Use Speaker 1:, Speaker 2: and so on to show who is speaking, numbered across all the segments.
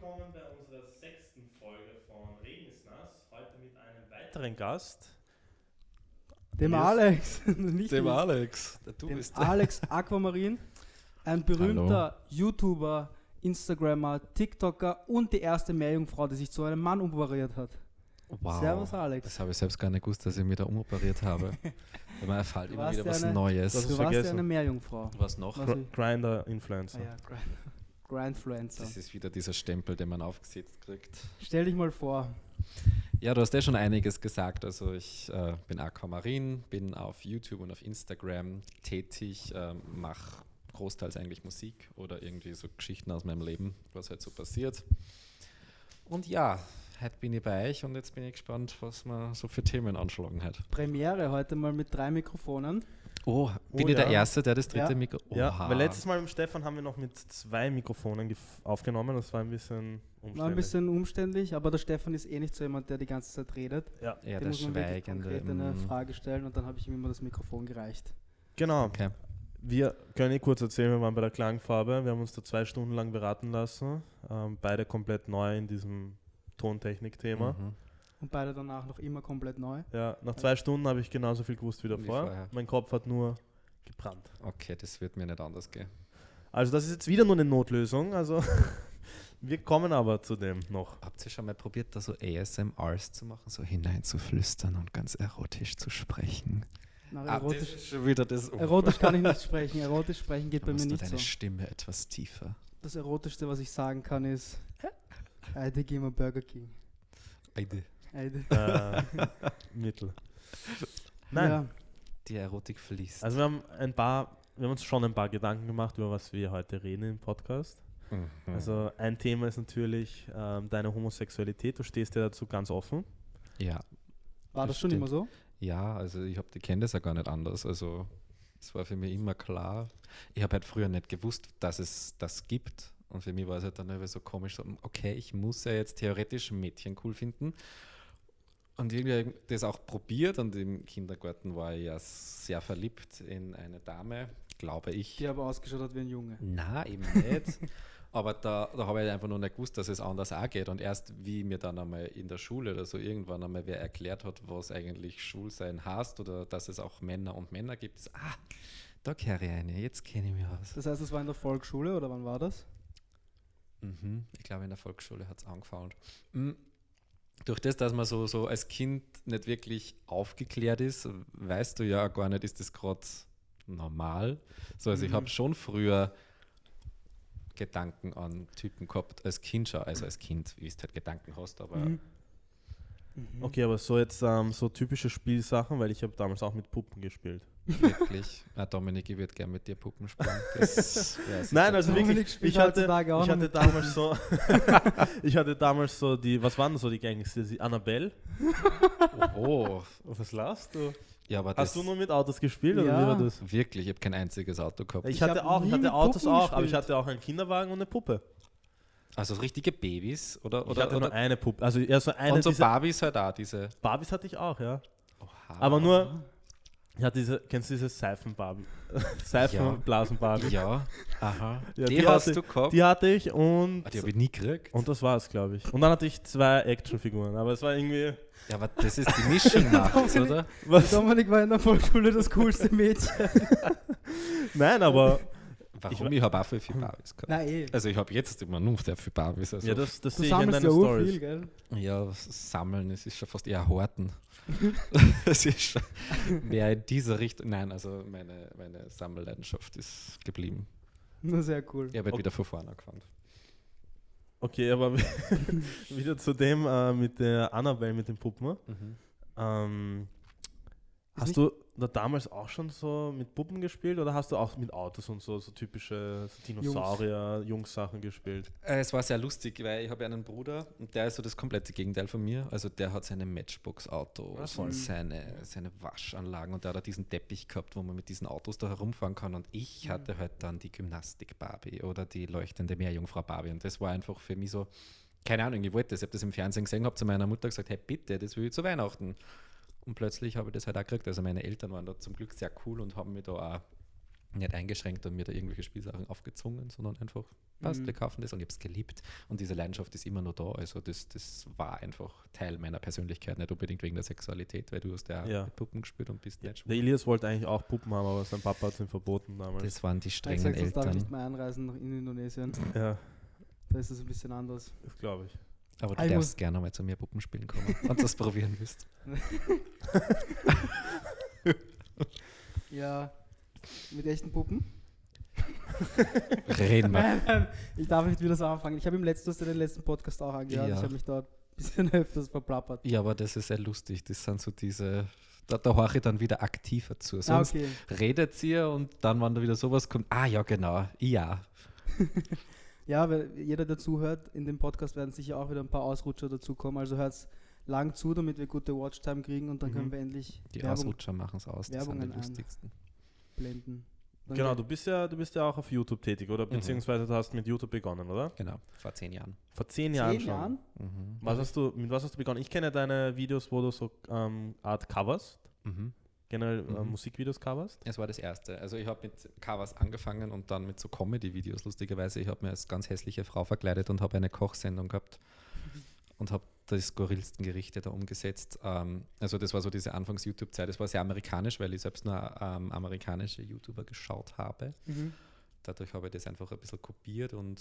Speaker 1: willkommen bei unserer sechsten Folge von Regen ist nass. Heute mit einem weiteren Gast.
Speaker 2: Dem
Speaker 1: Yes.
Speaker 2: Alex. Nicht
Speaker 3: Dem
Speaker 2: mir.
Speaker 3: Alex. Der Du
Speaker 2: Dem
Speaker 3: bist der.
Speaker 2: Alex Aquamarin. Ein berühmter YouTuber, Instagrammer, TikToker und die erste Meerjungfrau, die sich zu einem Mann umoperiert hat.
Speaker 3: Wow.
Speaker 2: Servus Alex.
Speaker 3: Das habe ich selbst gar nicht gewusst, dass ich mich da umoperiert habe. Man erfährt
Speaker 2: Du
Speaker 3: immer
Speaker 2: warst
Speaker 3: wieder
Speaker 2: ja
Speaker 3: was
Speaker 2: eine-
Speaker 3: Neues.
Speaker 2: Du warst ja eine Meerjungfrau.
Speaker 3: was noch?
Speaker 1: Gr
Speaker 2: ich-
Speaker 1: Grinder Influencer.
Speaker 2: Ah ja, Grind- Grindfluencer.
Speaker 3: Das ist wieder dieser Stempel, den man aufgesetzt kriegt.
Speaker 2: Stell dich mal vor.
Speaker 3: Ja, du hast ja schon einiges gesagt. Also ich äh, bin Aquamarin, bin auf YouTube und auf Instagram tätig, ähm, mache großteils eigentlich Musik oder irgendwie so Geschichten aus meinem Leben, was halt so passiert. Und ja, heute bin ich bei euch und jetzt bin ich gespannt, was wir so für Themen anschlagen hat.
Speaker 2: Premiere heute mal mit drei Mikrofonen.
Speaker 3: Oh, bin
Speaker 1: Oh
Speaker 3: ich der
Speaker 1: ja.
Speaker 3: Erste, der das dritte
Speaker 2: Ja.
Speaker 3: Mikro...
Speaker 1: Ja, weil letztes Mal mit Stefan haben wir noch mit zwei Mikrofonen aufgenommen. Das war ein bisschen umständlich.
Speaker 2: War ein bisschen umständlich, aber der Stefan ist eh nicht so jemand, der die ganze Zeit redet.
Speaker 1: ja.
Speaker 3: Ja,
Speaker 2: Dem
Speaker 3: der
Speaker 2: muss man
Speaker 3: Schweigende.
Speaker 2: konkret eine
Speaker 3: mm.
Speaker 2: Frage stellen und dann habe ich ihm immer das Mikrofon gereicht.
Speaker 1: Genau.
Speaker 3: Okay.
Speaker 1: Wir können eh kurz erzählen, wir waren bei der Klangfarbe. Wir haben uns da zwei Stunden lang beraten lassen. Ähm, beide komplett neu in diesem Tontechnik-Thema.
Speaker 3: Mhm.
Speaker 2: Und beide danach noch immer komplett neu.
Speaker 1: Ja, nach zwei Stunden habe ich genauso viel gewusst wie
Speaker 3: Wie
Speaker 1: davor.
Speaker 3: vorher.
Speaker 1: mein Kopf hat nur gebrannt.
Speaker 3: Okay, das wird mir nicht anders gehen.
Speaker 1: Also das ist jetzt wieder nur eine Notlösung. Also wir kommen aber zu dem noch.
Speaker 3: Habt ihr schon mal probiert, da so ASMRs zu machen, so hineinzuflüstern und ganz erotisch zu sprechen?
Speaker 2: Na,
Speaker 3: Ah,
Speaker 2: erotisch,
Speaker 3: das ist schon wieder das.
Speaker 2: erotisch kann ich nicht sprechen. Erotisch sprechen geht
Speaker 3: Da
Speaker 2: bei mir nicht
Speaker 3: deine
Speaker 2: so.
Speaker 3: Stimme etwas tiefer.
Speaker 2: Das Erotischste, was ich sagen kann, ist Eide, geh mal Burger King.
Speaker 3: Eide.
Speaker 1: Äh, Mittel. Nein,
Speaker 2: Ja,
Speaker 3: Die Erotik fließt.
Speaker 1: also wir haben ein paar, wir haben uns schon ein paar Gedanken gemacht, über was wir heute reden im Podcast.
Speaker 3: Mhm.
Speaker 1: Also ein Thema ist natürlich ähm, deine Homosexualität. Du stehst ja dazu ganz offen.
Speaker 3: ja,
Speaker 2: war das schon
Speaker 3: stimmt.
Speaker 2: immer so?
Speaker 3: ja, also ich habe die kenne das ja gar nicht anders. Also es war für mich immer klar. Ich habe halt früher nicht gewusst, dass es das gibt. Und für mich war es halt dann irgendwie so komisch, so, okay, ich muss ja jetzt theoretisch ein Mädchen cool finden. Und irgendwie das auch probiert und im Kindergarten war ich ja sehr verliebt in eine Dame, glaube ich.
Speaker 2: Die aber ausgeschaut hat wie ein Junge.
Speaker 3: Na, eben nicht. Aber da, da habe ich einfach noch nicht gewusst, dass es anders auch geht. Und erst wie mir dann einmal in der Schule oder so irgendwann einmal wer erklärt hat, was eigentlich Schulsein heißt oder dass es auch Männer und Männer gibt, ist, ah, da kehre ich eine, jetzt kenne ich mich aus.
Speaker 2: Das heißt, das war in der Volksschule oder wann war das?
Speaker 3: Mhm. Ich glaube, in der Volksschule hat es angefangen. Mhm. Durch das, dass man so, so als Kind nicht wirklich aufgeklärt ist, weißt du ja gar nicht, ist das gerade normal. So, also ich
Speaker 2: Mhm.
Speaker 3: habe schon früher Gedanken an Typen gehabt, als Kind schon, also als Kind, wie du halt Gedanken hast, aber
Speaker 2: Mhm. Mhm.
Speaker 1: Okay, aber so jetzt ähm, so typische Spielsachen, weil ich habe damals auch mit Puppen gespielt.
Speaker 3: Wirklich, ah, Dominik, ich würde gerne mit dir Puppen spielen.
Speaker 1: Nein, also wirklich,
Speaker 2: spielt
Speaker 1: ich hatte, ich hatte damals so, ich hatte damals so die, was waren so die gängigste, die Annabelle?
Speaker 3: Oh,
Speaker 1: Was lachst du?
Speaker 3: ja, aber
Speaker 1: Hast du nur mit Autos gespielt oder
Speaker 2: Ja.
Speaker 1: wie war das?
Speaker 3: wirklich, ich habe kein einziges Auto gehabt.
Speaker 1: Ich,
Speaker 2: Ich
Speaker 1: hatte auch, ich hatte Autos
Speaker 2: Puppen
Speaker 1: auch, aber ich
Speaker 2: gespielt.
Speaker 1: hatte auch einen Kinderwagen und eine Puppe.
Speaker 3: Also so richtige Babys oder,
Speaker 1: Ich
Speaker 3: oder,
Speaker 1: hatte
Speaker 3: oder
Speaker 1: nur eine Puppe, also eher so eine
Speaker 3: und so
Speaker 1: diese
Speaker 3: Barbies halt auch, diese.
Speaker 1: Barbies hatte ich auch, ja.
Speaker 3: Oha.
Speaker 1: Aber nur, ich hatte diese, kennst du diese Seifenbarbie? Seifenblasen-Barbie.
Speaker 3: Ja, aha.
Speaker 1: Ja,
Speaker 3: die,
Speaker 1: die
Speaker 3: hast
Speaker 1: hatte-
Speaker 3: du gehabt?
Speaker 1: Die hatte ich und,
Speaker 3: Ah, die habe ich nie gekriegt.
Speaker 1: und das war es, glaube ich. Und dann hatte ich zwei Actionfiguren, aber es war irgendwie...
Speaker 3: ja, aber das ist die Mischung macht's, oder?
Speaker 1: Was?
Speaker 2: Dominik war in der Volksschule das coolste Mädchen.
Speaker 1: Nein, aber
Speaker 3: Warum? Ich, habe auch voll viele Barbies gehabt.
Speaker 2: Na eh.
Speaker 3: Also ich habe jetzt immer nur sehr viele Barbies. Also
Speaker 1: ja, das, das sehe ich in deinen
Speaker 2: ja
Speaker 1: Stories.
Speaker 2: urviel, gell?
Speaker 3: ja, das Sammeln, es ist schon fast eher Horten. Es ist schon mehr in dieser Richtung. Nein, also meine, meine Sammelleidenschaft ist geblieben.
Speaker 2: Na, sehr cool.
Speaker 3: Ich habe halt
Speaker 1: Okay.
Speaker 3: wieder von vorne angefangen.
Speaker 1: Okay, aber wieder zu dem äh, mit der Annabelle, mit den Puppen.
Speaker 3: Mhm.
Speaker 1: Ähm, hast du da damals auch schon so mit Puppen gespielt oder hast du auch mit Autos und so, so typische so Dinosaurier, Jungs-Sachen gespielt?
Speaker 3: Äh, Es war sehr lustig, weil ich habe einen Bruder und der ist so das komplette Gegenteil von mir. Also der hat seine Matchbox-Autos
Speaker 1: voll.
Speaker 3: und seine, seine Waschanlagen und der hat auch diesen Teppich gehabt, wo man mit diesen Autos da herumfahren kann. Und ich hatte halt dann die Gymnastik-Barbie oder die leuchtende Meerjungfrau-Barbie. Und das war einfach für mich so, keine Ahnung, ich wollte das. Ich habe das im Fernsehen gesehen, habe zu meiner Mutter gesagt, hey bitte, das will ich zu Weihnachten. Und plötzlich habe ich das halt auch gekriegt. Also meine Eltern waren da zum Glück sehr cool und haben mir da auch nicht eingeschränkt und mir da irgendwelche Spielsachen aufgezwungen, sondern einfach, passt,
Speaker 2: Mhm.
Speaker 3: wir kaufen das und ich habe es geliebt. Und diese Leidenschaft ist immer noch da. Also das, das war einfach Teil meiner Persönlichkeit, nicht unbedingt wegen der Sexualität, weil du hast ja,
Speaker 1: Ja.
Speaker 3: mit Puppen gespielt und bist nicht
Speaker 1: Der Elias wollte eigentlich auch Puppen haben, aber sein Papa hat es ihm verboten damals.
Speaker 3: Das waren die
Speaker 2: Ich
Speaker 3: strengen
Speaker 2: sag, sonst darf ich
Speaker 3: Eltern.
Speaker 2: nicht mehr einreisen nach in Indonesien.
Speaker 1: ja,
Speaker 2: Da ist es ein bisschen anders.
Speaker 1: das glaube ich.
Speaker 3: Aber du
Speaker 2: ich
Speaker 3: darfst gerne mal zu mir Puppen spielen kommen, wenn du das probieren willst.
Speaker 2: Ja, mit echten Puppen.
Speaker 3: Reden wir.
Speaker 2: Ich darf nicht wieder so anfangen. Ich habe im letzten, den letzten Podcast auch angehört.
Speaker 3: Ja.
Speaker 2: Ich habe mich dort ein bisschen öfters verplappert.
Speaker 3: Ja, aber das ist sehr lustig. Das sind so diese. Da, da horche ich dann wieder aktiver zu.
Speaker 2: Ah,
Speaker 3: Sonst
Speaker 2: okay.
Speaker 3: redet ihr und dann, wenn da wieder sowas kommt, ah ja, genau, ja.
Speaker 2: Ja, weil jeder, der zuhört, in dem Podcast werden sicher auch wieder ein paar Ausrutscher dazukommen. Also hört lang zu, damit wir gute Watchtime kriegen und dann
Speaker 1: Mhm.
Speaker 2: können wir endlich
Speaker 3: Die
Speaker 2: Werbung
Speaker 3: Ausrutscher machen es aus. Die sind
Speaker 2: Werbungen
Speaker 3: die
Speaker 2: an.
Speaker 3: lustigsten.
Speaker 2: blenden. Dann
Speaker 1: Genau, du bist ja, du bist ja auch auf YouTube tätig, oder?
Speaker 3: Mhm.
Speaker 1: Beziehungsweise du hast mit YouTube begonnen, oder?
Speaker 3: Genau, vor zehn Jahren.
Speaker 1: Vor zehn Jahren
Speaker 2: zehn
Speaker 1: schon.
Speaker 2: Jahren?
Speaker 3: Mhm.
Speaker 1: Was hast du, mit was hast du begonnen? Ich kenne deine Videos, wo du so ähm, Art Covers,
Speaker 3: Mhm.
Speaker 1: generell äh,
Speaker 3: Mhm.
Speaker 1: Musikvideos coverst.
Speaker 3: Es war das erste. Also ich habe mit Covers angefangen und dann mit so Comedy-Videos, lustigerweise. Ich habe mir als ganz hässliche Frau verkleidet und habe eine Kochsendung gehabt und habe die skurrilsten Gerichte da umgesetzt. Ähm, also das war so diese Anfangs-YouTube-Zeit. Es war sehr amerikanisch, weil ich selbst nur ähm, amerikanische YouTuber geschaut habe.
Speaker 2: Mhm.
Speaker 3: Dadurch habe ich das einfach ein bisschen kopiert und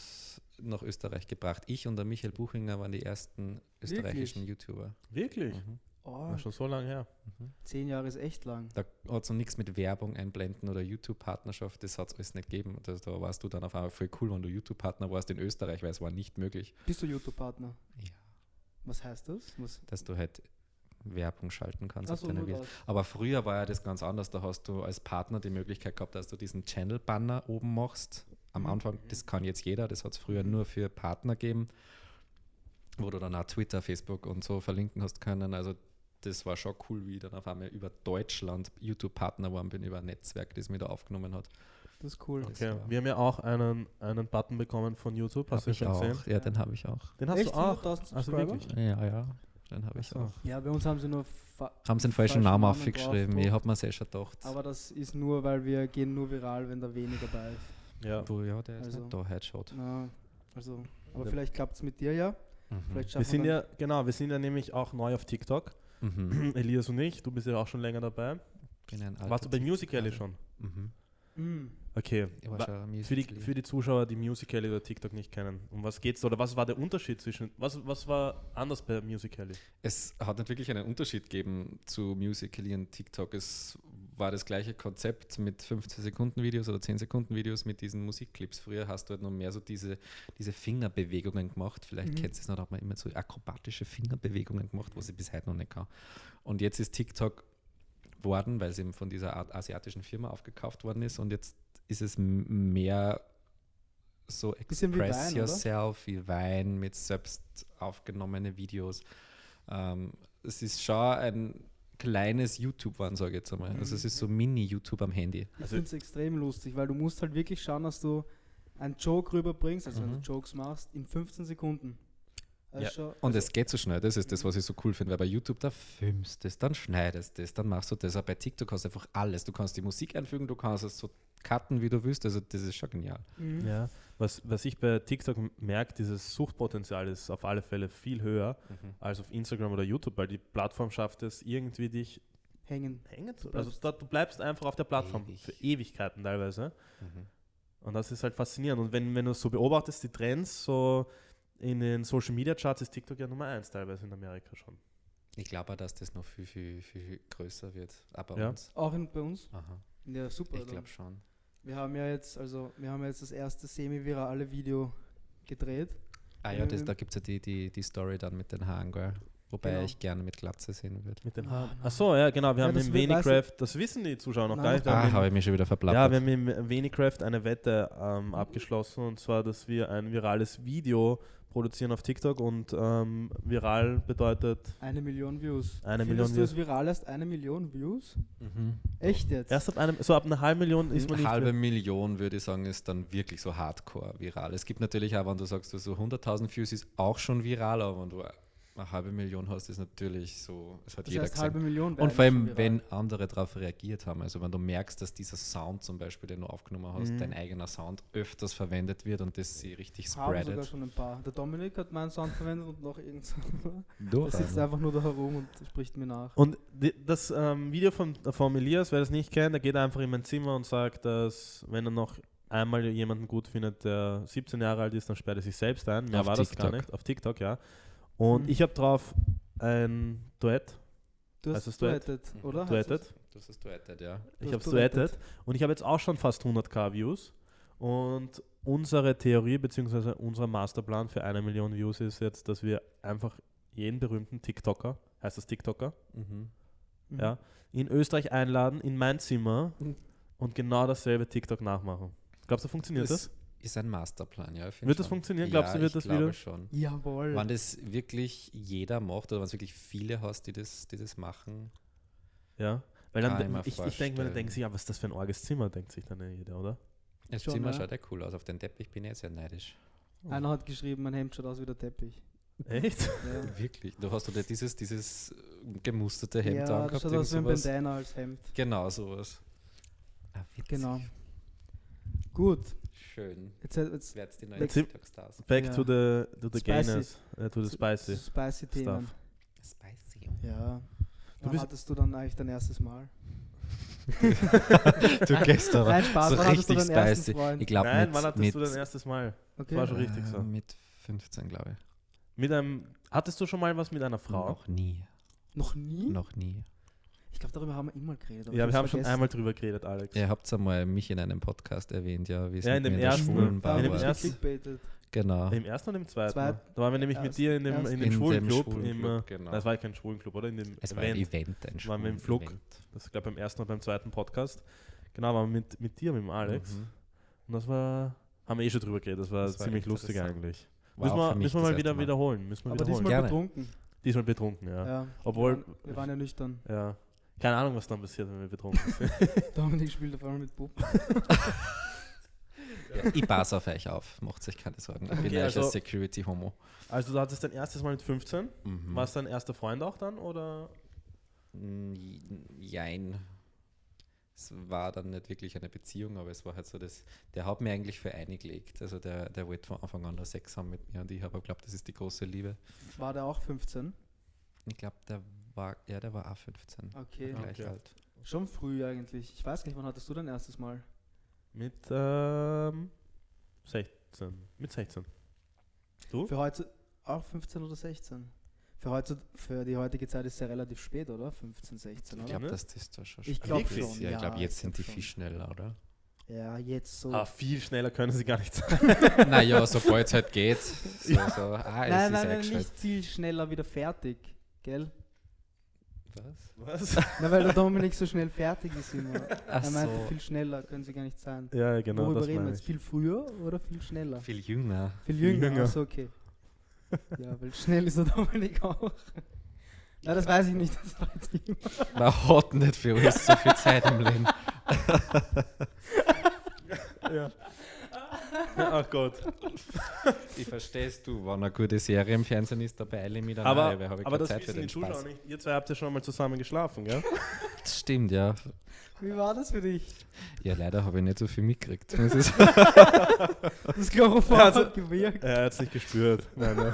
Speaker 3: nach Österreich gebracht. Ich und der Michael Buchinger waren die ersten österreichischen YouTuber.
Speaker 1: Wirklich?
Speaker 3: Mhm.
Speaker 2: Oh,
Speaker 1: Ja, schon so lange her.
Speaker 3: Mhm.
Speaker 2: zehn Jahre ist echt lang.
Speaker 3: Da hat es noch nichts mit Werbung einblenden oder YouTube-Partnerschaft, das hat es alles nicht gegeben. Das, da warst du dann auf einmal voll cool, wenn du YouTube-Partner warst in Österreich, weil es war nicht möglich.
Speaker 2: Bist du YouTube-Partner?
Speaker 3: Ja.
Speaker 2: Was heißt das? Was?
Speaker 3: Dass du halt Werbung schalten kannst
Speaker 2: Achso,
Speaker 3: auf deiner
Speaker 2: nur
Speaker 3: Videos. Aber früher war ja das ganz anders. Da hast du als Partner die Möglichkeit gehabt, dass du diesen Channel-Banner oben machst. Am
Speaker 2: Mhm.
Speaker 3: Anfang, das kann jetzt jeder, das hat es früher nur für Partner gegeben, wo du dann auch Twitter, Facebook und so verlinken hast können. Also das war schon cool, wie ich dann auf einmal über Deutschland YouTube-Partner geworden bin, über ein Netzwerk, das mich da aufgenommen hat.
Speaker 2: Das ist cool.
Speaker 1: Okay.
Speaker 3: war-
Speaker 1: Wir haben ja auch einen, einen Button bekommen von YouTube. Hast
Speaker 3: Hab
Speaker 1: du schon
Speaker 3: auch.
Speaker 1: gesehen?
Speaker 3: Ja, den habe ich auch.
Speaker 1: Den hast
Speaker 2: Echt?
Speaker 1: du auch.
Speaker 2: 100.000
Speaker 1: Also wirklich?
Speaker 3: Ja, ja, den habe ich
Speaker 1: so.
Speaker 3: auch.
Speaker 2: Ja, bei uns haben sie nur. fa-
Speaker 3: Haben sie den falschen
Speaker 2: falschen
Speaker 3: Namen aufgeschrieben?
Speaker 2: drauf,
Speaker 3: Ich habe mir sehr schon gedacht.
Speaker 2: Aber das ist nur, weil wir gehen nur viral, wenn da weniger bei ist.
Speaker 1: Ja.
Speaker 3: Wo, ja, der ist
Speaker 2: Also-
Speaker 3: nicht da, Headshot.
Speaker 2: Na, also, aber
Speaker 1: Ja.
Speaker 2: vielleicht klappt es mit dir ja.
Speaker 3: Mhm.
Speaker 2: Vielleicht
Speaker 1: Wir sind
Speaker 2: wir
Speaker 1: ja, genau, wir sind ja nämlich auch neu auf TikTok.
Speaker 3: Mhm.
Speaker 1: Elias und ich, du bist ja auch schon länger dabei.
Speaker 3: Bin ein alter
Speaker 1: Warst du bei. Musical.ly schon?
Speaker 3: Mhm.
Speaker 2: Mm.
Speaker 1: Okay. Für die, für die Zuschauer, die Musical.ly oder TikTok nicht kennen, um was geht's? Oder was war der Unterschied zwischen, was, was war anders bei Musical.ly?
Speaker 3: Es hat nicht wirklich einen Unterschied gegeben zu Musical.ly und TikTok. Es war das gleiche Konzept mit 15 Sekunden Videos oder 10 Sekunden Videos mit diesen Musikclips. Früher hast du halt noch mehr so diese, diese Fingerbewegungen gemacht. Vielleicht
Speaker 2: Mhm.
Speaker 3: kennst du es noch, da hat man immer so akrobatische Fingerbewegungen gemacht, was ich bis heute noch nicht kann. Und jetzt ist TikTok worden, weil es eben von dieser Art asiatischen Firma aufgekauft worden ist und jetzt ist es mehr so
Speaker 2: Bisschen wie
Speaker 3: Express
Speaker 2: Wein, oder?
Speaker 3: Yourself, wie Wein mit selbst aufgenommene Videos. Ähm, es ist schon ein kleines YouTube geworden, sage ich jetzt einmal. Also es ist so Mini-YouTube am Handy.
Speaker 2: Ich
Speaker 1: Also-
Speaker 2: finde es extrem lustig, weil du musst halt wirklich schauen, dass du einen Joke rüberbringst, also wenn
Speaker 3: Mhm.
Speaker 2: du Jokes machst, in 15 Sekunden. Das
Speaker 3: Ja, Und
Speaker 2: also-
Speaker 3: es geht so schnell, das ist das, was ich so cool finde, weil bei YouTube da filmst du das, dann schneidest du das, dann machst du das. Aber bei TikTok hast du einfach alles. Du kannst die Musik einfügen, du kannst es so cutten, wie du willst. Also das ist schon genial.
Speaker 2: Mhm.
Speaker 1: Ja. Was, was ich bei TikTok merke, dieses Suchtpotenzial ist auf alle Fälle viel höher als auf Instagram oder YouTube, weil die Plattform schafft es irgendwie dich
Speaker 2: Hängen.
Speaker 1: hängen zu. Also da, du bleibst einfach auf der Plattform
Speaker 3: Ewig.
Speaker 1: für Ewigkeiten teilweise.
Speaker 3: Mhm.
Speaker 1: Und das ist halt faszinierend. Und wenn, wenn du so beobachtest, die Trends so in den Social Media Charts ist TikTok ja Nummer eins teilweise in Amerika schon.
Speaker 3: Ich glaube auch, dass das noch viel, viel, viel größer wird. Aber
Speaker 1: Ja.
Speaker 3: uns.
Speaker 2: Auch in, bei uns?
Speaker 3: Aha.
Speaker 2: Ja, super.
Speaker 3: Ich glaube schon.
Speaker 2: Wir haben ja jetzt, also wir haben jetzt das erste semi-virale Video gedreht.
Speaker 3: Ah ja, das,
Speaker 2: Ähm,
Speaker 3: da gibt es ja die, die, die Story dann mit den Haaren, gell? Wobei
Speaker 2: Genau.
Speaker 3: ich gerne mit Glatze sehen würde.
Speaker 1: Mit den
Speaker 2: Ah,
Speaker 1: Haaren.
Speaker 2: nein.
Speaker 1: Ach so, ja, genau. Wir
Speaker 2: Ja,
Speaker 1: haben im Venicraft, das wissen die Zuschauer noch
Speaker 2: Nein,
Speaker 1: gar nicht.
Speaker 3: Ah, habe ich mich schon wieder
Speaker 1: ja,
Speaker 3: verplappert.
Speaker 1: wir haben im Venicraft eine Wette ähm, abgeschlossen und zwar, dass wir ein virales Video produzieren auf TikTok und ähm, viral bedeutet
Speaker 2: Eine Million Views.
Speaker 1: Eine
Speaker 2: Findest
Speaker 1: Million
Speaker 2: du
Speaker 1: Views.
Speaker 2: es viral erst eine Million Views?
Speaker 3: mhm.
Speaker 2: Echt jetzt?
Speaker 1: erst ab einem, so ab einer halben Million ist man
Speaker 3: Eine halbe Million, würde ich sagen, ist dann wirklich so hardcore viral. Es gibt natürlich auch, wenn du sagst, so 100.000 Views ist auch schon viral, aber wenn du eine halbe Million hast, ist natürlich so, es hat
Speaker 2: Das
Speaker 3: jeder
Speaker 2: heißt,
Speaker 3: gesehen.
Speaker 2: halbe Million
Speaker 3: Und vor allem, wenn andere darauf reagiert haben, also wenn du merkst, dass dieser Sound zum Beispiel, den du aufgenommen hast,
Speaker 1: Mhm.
Speaker 3: dein eigener Sound öfters verwendet wird und das sie richtig
Speaker 2: Haben sogar
Speaker 3: spreadet.
Speaker 2: schon ein paar. Der Dominik hat meinen Sound verwendet und noch irgend so.
Speaker 3: Durch
Speaker 2: Der sitzt einfach nur da herum und spricht mir nach.
Speaker 1: Und die, das ähm, Video von, von Elias, wer das nicht kennt, der geht einfach in mein Zimmer und sagt, dass wenn er noch einmal jemanden gut findet, der 17 Jahre alt ist, dann sperrt er sich selbst ein. Mehr
Speaker 3: Auf
Speaker 1: war das gar
Speaker 3: TikTok.
Speaker 1: nicht. Auf TikTok, ja. Und
Speaker 2: Mhm.
Speaker 1: ich habe drauf ein Duett,
Speaker 2: Du hast
Speaker 1: das Duett?
Speaker 2: duettet,
Speaker 3: Mhm.
Speaker 2: oder?
Speaker 1: Duettet.
Speaker 3: Das ist duettet, ja.
Speaker 1: Ich
Speaker 2: hast
Speaker 1: habe es
Speaker 2: duettet.
Speaker 1: Und ich habe jetzt auch schon fast 100k Views. Und unsere Theorie bzw. unser Masterplan für eine Million Views ist jetzt, dass wir einfach jeden berühmten TikToker, heißt das TikToker,
Speaker 3: Mhm.
Speaker 2: Mhm.
Speaker 1: ja, in Österreich einladen, in mein Zimmer
Speaker 3: Mhm.
Speaker 1: und genau dasselbe TikTok nachmachen. Glaubst du, funktioniert das?
Speaker 3: Ist ein Masterplan, ja.
Speaker 1: Wird das
Speaker 3: schon.
Speaker 1: funktionieren? Glaubst du,
Speaker 3: ja,
Speaker 1: wird
Speaker 3: ich
Speaker 1: das
Speaker 3: glaube
Speaker 1: wieder-
Speaker 3: schon.
Speaker 2: Jawohl.
Speaker 3: Wenn das wirklich jeder macht oder wenn es wirklich viele hast, die das, die das machen,
Speaker 1: Ja. Weil dann,
Speaker 3: Kann ich
Speaker 1: ich, ich denke dann denken sie, ja, was ist das für ein orges Zimmer, denkt sich dann ja jeder, oder?
Speaker 3: das
Speaker 2: Schon,
Speaker 3: Zimmer
Speaker 2: ja.
Speaker 3: schaut ja cool aus. Auf den Teppich bin ich jetzt sehr neidisch.
Speaker 2: Einer hat geschrieben, mein Hemd schaut aus wie der Teppich.
Speaker 1: Echt?
Speaker 2: Ja,
Speaker 3: Wirklich. Du hast oder dieses, dieses gemusterte Hemd
Speaker 2: ja
Speaker 3: angehabt.
Speaker 2: das schaut aus wie ein. Bandana als Hemd.
Speaker 3: Genau, sowas. Ah.
Speaker 2: Genau. Gut.
Speaker 3: Schön.
Speaker 2: Jetzt, jetzt
Speaker 3: Jetzt die neuen
Speaker 1: Jetzt-
Speaker 3: TikTok-Stars.
Speaker 1: Back
Speaker 2: Ja.
Speaker 1: to the, to the
Speaker 2: Spicy.
Speaker 1: gayness, äh, to the spicy.
Speaker 2: Spicy Themen.
Speaker 3: Spicy.
Speaker 2: Ja.
Speaker 1: Du
Speaker 2: Wann
Speaker 1: bist-
Speaker 2: hattest du dann eigentlich dein erstes Mal?
Speaker 3: du
Speaker 2: Nein, Spaß,
Speaker 3: so
Speaker 2: wann hattest du
Speaker 3: richtig
Speaker 2: deinen ersten
Speaker 3: spicy.
Speaker 2: Freund?
Speaker 3: Ich glaube,
Speaker 1: Nein,
Speaker 3: mit,
Speaker 1: wann hattest
Speaker 3: mit,
Speaker 1: du dein erstes Mal?
Speaker 2: Okay.
Speaker 1: war schon richtig
Speaker 3: äh,
Speaker 1: so.
Speaker 3: Mit 15, glaube ich.
Speaker 1: Mit einem, hattest du schon mal was mit einer Frau?
Speaker 3: Noch nie.
Speaker 2: Noch nie?
Speaker 3: Noch nie.
Speaker 2: Ich glaube, darüber haben wir immer geredet. aber
Speaker 1: Ja, wir haben schon einmal drüber geredet, Alex.
Speaker 3: Ihr habt einmal mich in einem Podcast erwähnt, ja, wie es
Speaker 1: Ja,
Speaker 3: mit
Speaker 1: in dem ersten-
Speaker 3: schwulen Bar
Speaker 1: in dem
Speaker 2: haben wir
Speaker 3: war.
Speaker 1: ersten-.
Speaker 3: Genau.
Speaker 1: Im ersten oder im zweiten?
Speaker 2: Zweit-
Speaker 1: Da waren wir nämlich mit
Speaker 2: erst-
Speaker 1: dir in dem, in
Speaker 3: In
Speaker 1: dem
Speaker 3: dem
Speaker 1: Schwulenclub.
Speaker 3: Schwulenclub,
Speaker 1: Im,
Speaker 3: genau.
Speaker 1: Das war ja kein Schwulenclub, oder? In dem
Speaker 3: Es war ein
Speaker 1: Event.
Speaker 3: Event, ein
Speaker 1: Waren wir im
Speaker 3: schwulen
Speaker 1: Flug.
Speaker 3: Event.
Speaker 1: Das glaube beim ersten oder beim zweiten Podcast. Genau, waren wir mit, mit dir, mit dem Alex.
Speaker 3: Mhm.
Speaker 1: Und das war, haben wir eh schon drüber geredet, das war
Speaker 3: Das war
Speaker 1: ziemlich lustig
Speaker 3: interessant.
Speaker 1: eigentlich.
Speaker 3: War
Speaker 1: müssen wir, müssen wir mal wieder
Speaker 3: Mal.
Speaker 1: wiederholen. Müssen wir
Speaker 2: Aber
Speaker 1: wiederholen.
Speaker 2: diesmal
Speaker 3: Gerne.
Speaker 2: betrunken.
Speaker 1: Diesmal betrunken, ja.
Speaker 2: Ja.
Speaker 1: Obwohl-
Speaker 2: Wir waren, wir waren ja nüchtern.
Speaker 1: ja. Keine Ahnung, was dann passiert, wenn wir betrunken sind.
Speaker 2: Dominik spielt auf einmal mit Bub.
Speaker 3: Ja, ich passe auf euch auf, macht euch keine Sorgen. Ich bin
Speaker 1: Okay,
Speaker 3: euch
Speaker 1: also-
Speaker 3: ein Security-Homo.
Speaker 1: also du hattest dein erstes Mal mit 15.
Speaker 3: Mhm.
Speaker 1: War es dein erster Freund auch dann? Oder?
Speaker 3: Jein. Es war dann nicht wirklich eine Beziehung, aber es war halt so, dass der hat mir eigentlich für eingelegt. Also der, der wollte von Anfang an nur Sex haben mit mir und ich habe geglaubt, das ist die große Liebe.
Speaker 2: War der auch 15?
Speaker 3: Ich glaube, der war, ja, der war auch 15.
Speaker 2: Okay.
Speaker 3: Gleich
Speaker 1: Okay.
Speaker 3: alt.
Speaker 2: Schon früh eigentlich. Ich weiß gar nicht, wann hattest du dein erstes Mal?
Speaker 1: Mit ähm, 16. Mit 16. Du?
Speaker 2: Für heute auch 15 oder 16? Für, heute, für die heutige Zeit ist es ja relativ spät, oder? 15, 16,
Speaker 3: Ich
Speaker 2: oder?
Speaker 3: glaube,
Speaker 1: ne?
Speaker 3: dass das da schon
Speaker 2: Ich
Speaker 3: spät
Speaker 2: glaub
Speaker 3: ist.
Speaker 2: schon,
Speaker 3: Ja, ich
Speaker 2: ja,
Speaker 3: glaube,
Speaker 2: ich
Speaker 3: jetzt sind die viel schneller, oder?
Speaker 2: Ja, jetzt so.
Speaker 1: Ah, viel schneller können sie gar nicht sein.
Speaker 3: naja, sobald es halt geht. So, so, ah, es
Speaker 2: nein,
Speaker 3: ist
Speaker 2: nein, nein, nicht viel schneller wieder fertig, gell?
Speaker 3: Was?
Speaker 1: Was?
Speaker 2: Na, weil der Dominik so schnell fertig ist immer.
Speaker 3: Ach
Speaker 2: er meinte,
Speaker 3: so.
Speaker 2: viel schneller können sie gar nicht sein.
Speaker 1: Ja, genau,
Speaker 2: Worüber
Speaker 1: das
Speaker 2: reden wir jetzt? Viel früher oder viel schneller?
Speaker 3: Viel jünger.
Speaker 2: Viel jünger,
Speaker 1: jünger.
Speaker 2: also okay. Ja, weil schnell ist der Dominik auch. Na, das weiß ich nicht, das weiß ich immer.
Speaker 3: Man hat nicht für alles so viel Zeit im Leben.
Speaker 1: Ja. Ach Gott.
Speaker 3: Ich verstehst du, wenn eine gute Serie im Fernsehen ist, dabei eile mich dann
Speaker 1: Aber,
Speaker 3: weil habe ich
Speaker 1: aber
Speaker 3: keine
Speaker 1: das
Speaker 3: Zeit für
Speaker 1: wissen die
Speaker 3: den Spaß.
Speaker 1: Zuschauer nicht. Ihr zwei habt ja schon mal zusammen geschlafen, gell?
Speaker 3: Das stimmt, ja.
Speaker 2: Wie war das für dich?
Speaker 3: Ja, leider habe ich nicht so viel mitgekriegt. ich sagen.
Speaker 2: Das Chloroform
Speaker 1: Also-
Speaker 2: hat gewirkt.
Speaker 1: Er hat es nicht gespürt. Nein, nein.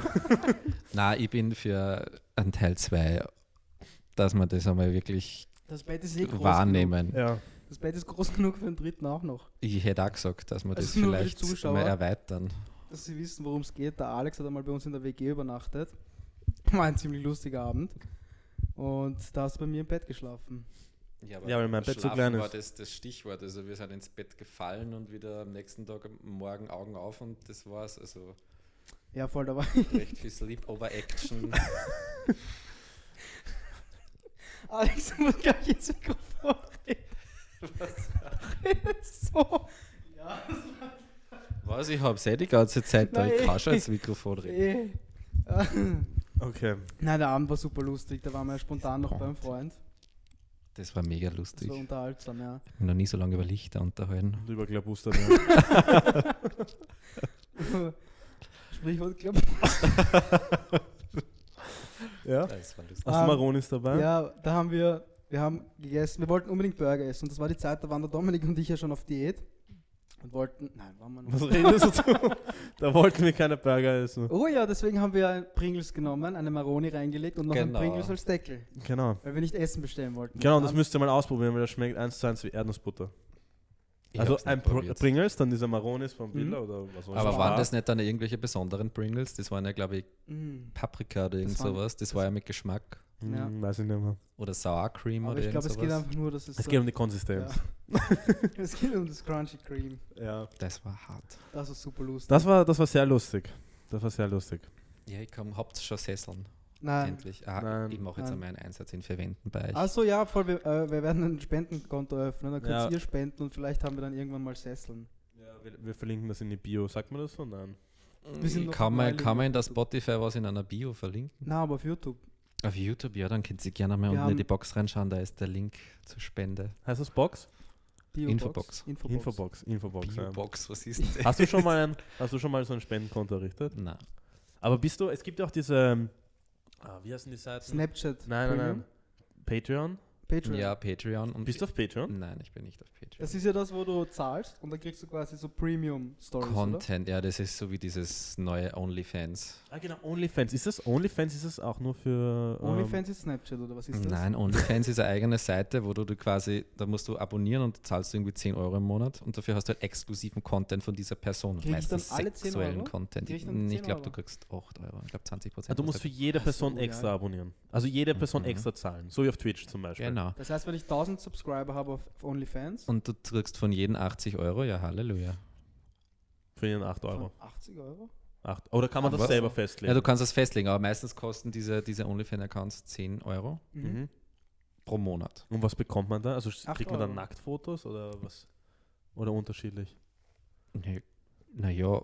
Speaker 3: Nein, ich bin für einen Teil 2, dass wir das einmal wirklich
Speaker 2: Das Bett ist eh groß
Speaker 3: wahrnehmen.
Speaker 2: genug.
Speaker 1: Ja.
Speaker 2: Das Bett ist groß genug für den dritten auch noch.
Speaker 3: Ich hätte auch gesagt, dass wir das
Speaker 2: Also die
Speaker 3: vielleicht mal erweitern.
Speaker 2: Dass sie wissen, worum es geht. Der Alex hat einmal bei uns in der WG übernachtet. War ein ziemlich lustiger Abend. Und da hast du bei mir im Bett geschlafen.
Speaker 3: Ja,
Speaker 1: Ja, weil mein Bett so
Speaker 3: Schlafen
Speaker 1: klein
Speaker 3: war
Speaker 1: ist.
Speaker 3: das, das Stichwort. Also wir sind ins Bett gefallen und wieder am nächsten Tag am morgen Augen auf und das war's. Also
Speaker 2: Ja, voll, da war
Speaker 3: recht viel Sleepover-Action.
Speaker 2: Alex, du musst gleich ins Mikrofon so. Ja,
Speaker 3: Was, ich habe eh die ganze Zeit da, ich kann schon ins Mikrofon reden.
Speaker 2: eh.
Speaker 1: Okay.
Speaker 2: Nein, der Abend war super lustig. Da waren wir ja spontan noch beim Freund.
Speaker 3: Das war mega
Speaker 2: Das
Speaker 3: lustig.
Speaker 2: war unterhaltsam, ja.
Speaker 3: Ich noch nie so lange über Lichter unterhalten.
Speaker 1: Und über Glabuster. Ja.
Speaker 2: Sprichwort, glaub
Speaker 1: Ja?
Speaker 3: Das war lustig.
Speaker 2: Ähm,
Speaker 1: Maronis dabei?
Speaker 2: Ja, da haben wir, wir haben gegessen, wir wollten unbedingt Burger essen. Und das war die Zeit, da waren der Dominik und ich ja schon auf Diät. Und wollten, nein, waren wir noch.
Speaker 1: Was redest du? da wollten wir keine Burger essen.
Speaker 2: Oh ja, deswegen haben wir ein Pringles genommen, eine Maroni reingelegt und noch
Speaker 3: Genau.
Speaker 2: ein Pringles als Deckel.
Speaker 1: Genau.
Speaker 2: Weil wir nicht Essen bestellen wollten.
Speaker 1: Genau, und das müsst ihr mal ausprobieren, weil das schmeckt eins zu eins wie Erdnussbutter.
Speaker 3: Ich
Speaker 1: also ein Pr
Speaker 3: probiert.
Speaker 1: Pringles, dann dieser Maronis von Billa
Speaker 2: Mhm.
Speaker 1: oder was auch
Speaker 3: Aber waren das nicht dann irgendwelche besonderen Pringles? Das waren ja, glaube ich,
Speaker 2: Mm.
Speaker 3: Paprika oder irgend sowas. Das,
Speaker 2: das-
Speaker 3: war ja mit Geschmack.
Speaker 1: Hm,
Speaker 2: Ja.
Speaker 1: Weiß ich nicht mehr.
Speaker 3: Oder Sour Cream
Speaker 2: Aber
Speaker 3: oder
Speaker 2: ich glaube, es geht einfach nur, dass es.
Speaker 1: Es
Speaker 2: so-
Speaker 1: geht um die Konsistenz.
Speaker 2: ja. es geht um das Crunchy Cream.
Speaker 1: Ja.
Speaker 3: Das war hart.
Speaker 2: Das ist super lustig.
Speaker 1: Das, war, das war sehr lustig. Das war sehr lustig.
Speaker 3: Ja, ich komm, habt schon Sesseln.
Speaker 2: Nein.
Speaker 3: Endlich. Ah,
Speaker 1: Nein.
Speaker 3: ich mache jetzt
Speaker 2: Nein.
Speaker 3: einmal einen Einsatz in Verwenden bei euch.
Speaker 2: Achso, ja, voll. Wir, äh, wir werden ein Spendenkonto öffnen. Dann könnt
Speaker 1: Ja.
Speaker 2: ihr spenden und vielleicht haben wir dann irgendwann mal Sesseln.
Speaker 1: Ja, wir, wir verlinken das in die Bio. Sagt man das so? Nein.
Speaker 2: noch
Speaker 3: kann, man, kann man in der. Spotify was in einer Bio verlinken?
Speaker 2: Na, aber auf YouTube.
Speaker 3: Auf YouTube, ja, dann könnt ihr gerne mal
Speaker 2: Wir
Speaker 3: unten in
Speaker 2: haben-
Speaker 3: die Box reinschauen, da ist der Link zur Spende.
Speaker 1: Heißt das Box?
Speaker 2: Biobox.
Speaker 3: Infobox.
Speaker 2: Infobox.
Speaker 1: Infobox. Infobox. Ja.
Speaker 3: Biobox, was ist das?
Speaker 1: Hast du schon mal ein, hast du schon mal so ein Spendenkonto errichtet?
Speaker 3: Nein.
Speaker 1: Aber bist du, es gibt ja auch diese, ähm, ah, wie heißen die Seiten?
Speaker 2: Snapchat.
Speaker 1: Nein, nein,
Speaker 2: Premium.
Speaker 1: nein. Patreon?
Speaker 2: Patreon.
Speaker 3: Ja, Patreon. Und
Speaker 1: Bist du auf Patreon?
Speaker 3: Nein, ich bin nicht auf Patreon.
Speaker 2: Das ist ja das, wo du zahlst und dann kriegst du quasi so Premium-Stories, oder?
Speaker 3: Content, ja, das ist so wie dieses neue OnlyFans.
Speaker 1: Ah, genau, OnlyFans. Ist das OnlyFans? Ist das auch nur für. ähm,
Speaker 2: OnlyFans ist Snapchat, oder was ist das?
Speaker 3: Nein, OnlyFans ist eine eigene Seite, wo du, du quasi, da musst du abonnieren und zahlst irgendwie 10 Euro im Monat und dafür hast du halt exklusiven Content von dieser Person.
Speaker 2: Krieg ich dann
Speaker 3: Meistens
Speaker 2: alle 10
Speaker 3: sexuellen
Speaker 2: Euro?
Speaker 3: Content.
Speaker 2: Krieg ich
Speaker 3: Ich,
Speaker 2: dann 10
Speaker 3: glaube, du kriegst 8 Euro. Ich glaube 20
Speaker 1: Ah,
Speaker 3: Prozent.
Speaker 1: du musst für jede
Speaker 2: Ach so,
Speaker 1: Person
Speaker 2: ja.
Speaker 1: extra abonnieren. Also jede Person
Speaker 3: Mhm.
Speaker 1: extra zahlen. So wie auf Twitch zum Beispiel.
Speaker 3: Genau.
Speaker 2: Das heißt, wenn ich 1000 Subscriber habe auf, OnlyFans,
Speaker 3: Und du kriegst von jedem 80 Euro, ja, Halleluja.
Speaker 1: Für ihren 8 Euro.
Speaker 2: von 80 Euro?
Speaker 1: Acht. Oder kann man
Speaker 3: Ach,
Speaker 1: das
Speaker 3: was?
Speaker 1: selber festlegen?
Speaker 3: Ja, du kannst das festlegen, aber meistens kosten diese, diese OnlyFans-Accounts 10 Euro
Speaker 1: Mhm.
Speaker 3: pro Monat.
Speaker 1: Und was bekommt man da? Also kriegt man dann. Nacktfotos oder was? Oder unterschiedlich?
Speaker 3: Naja,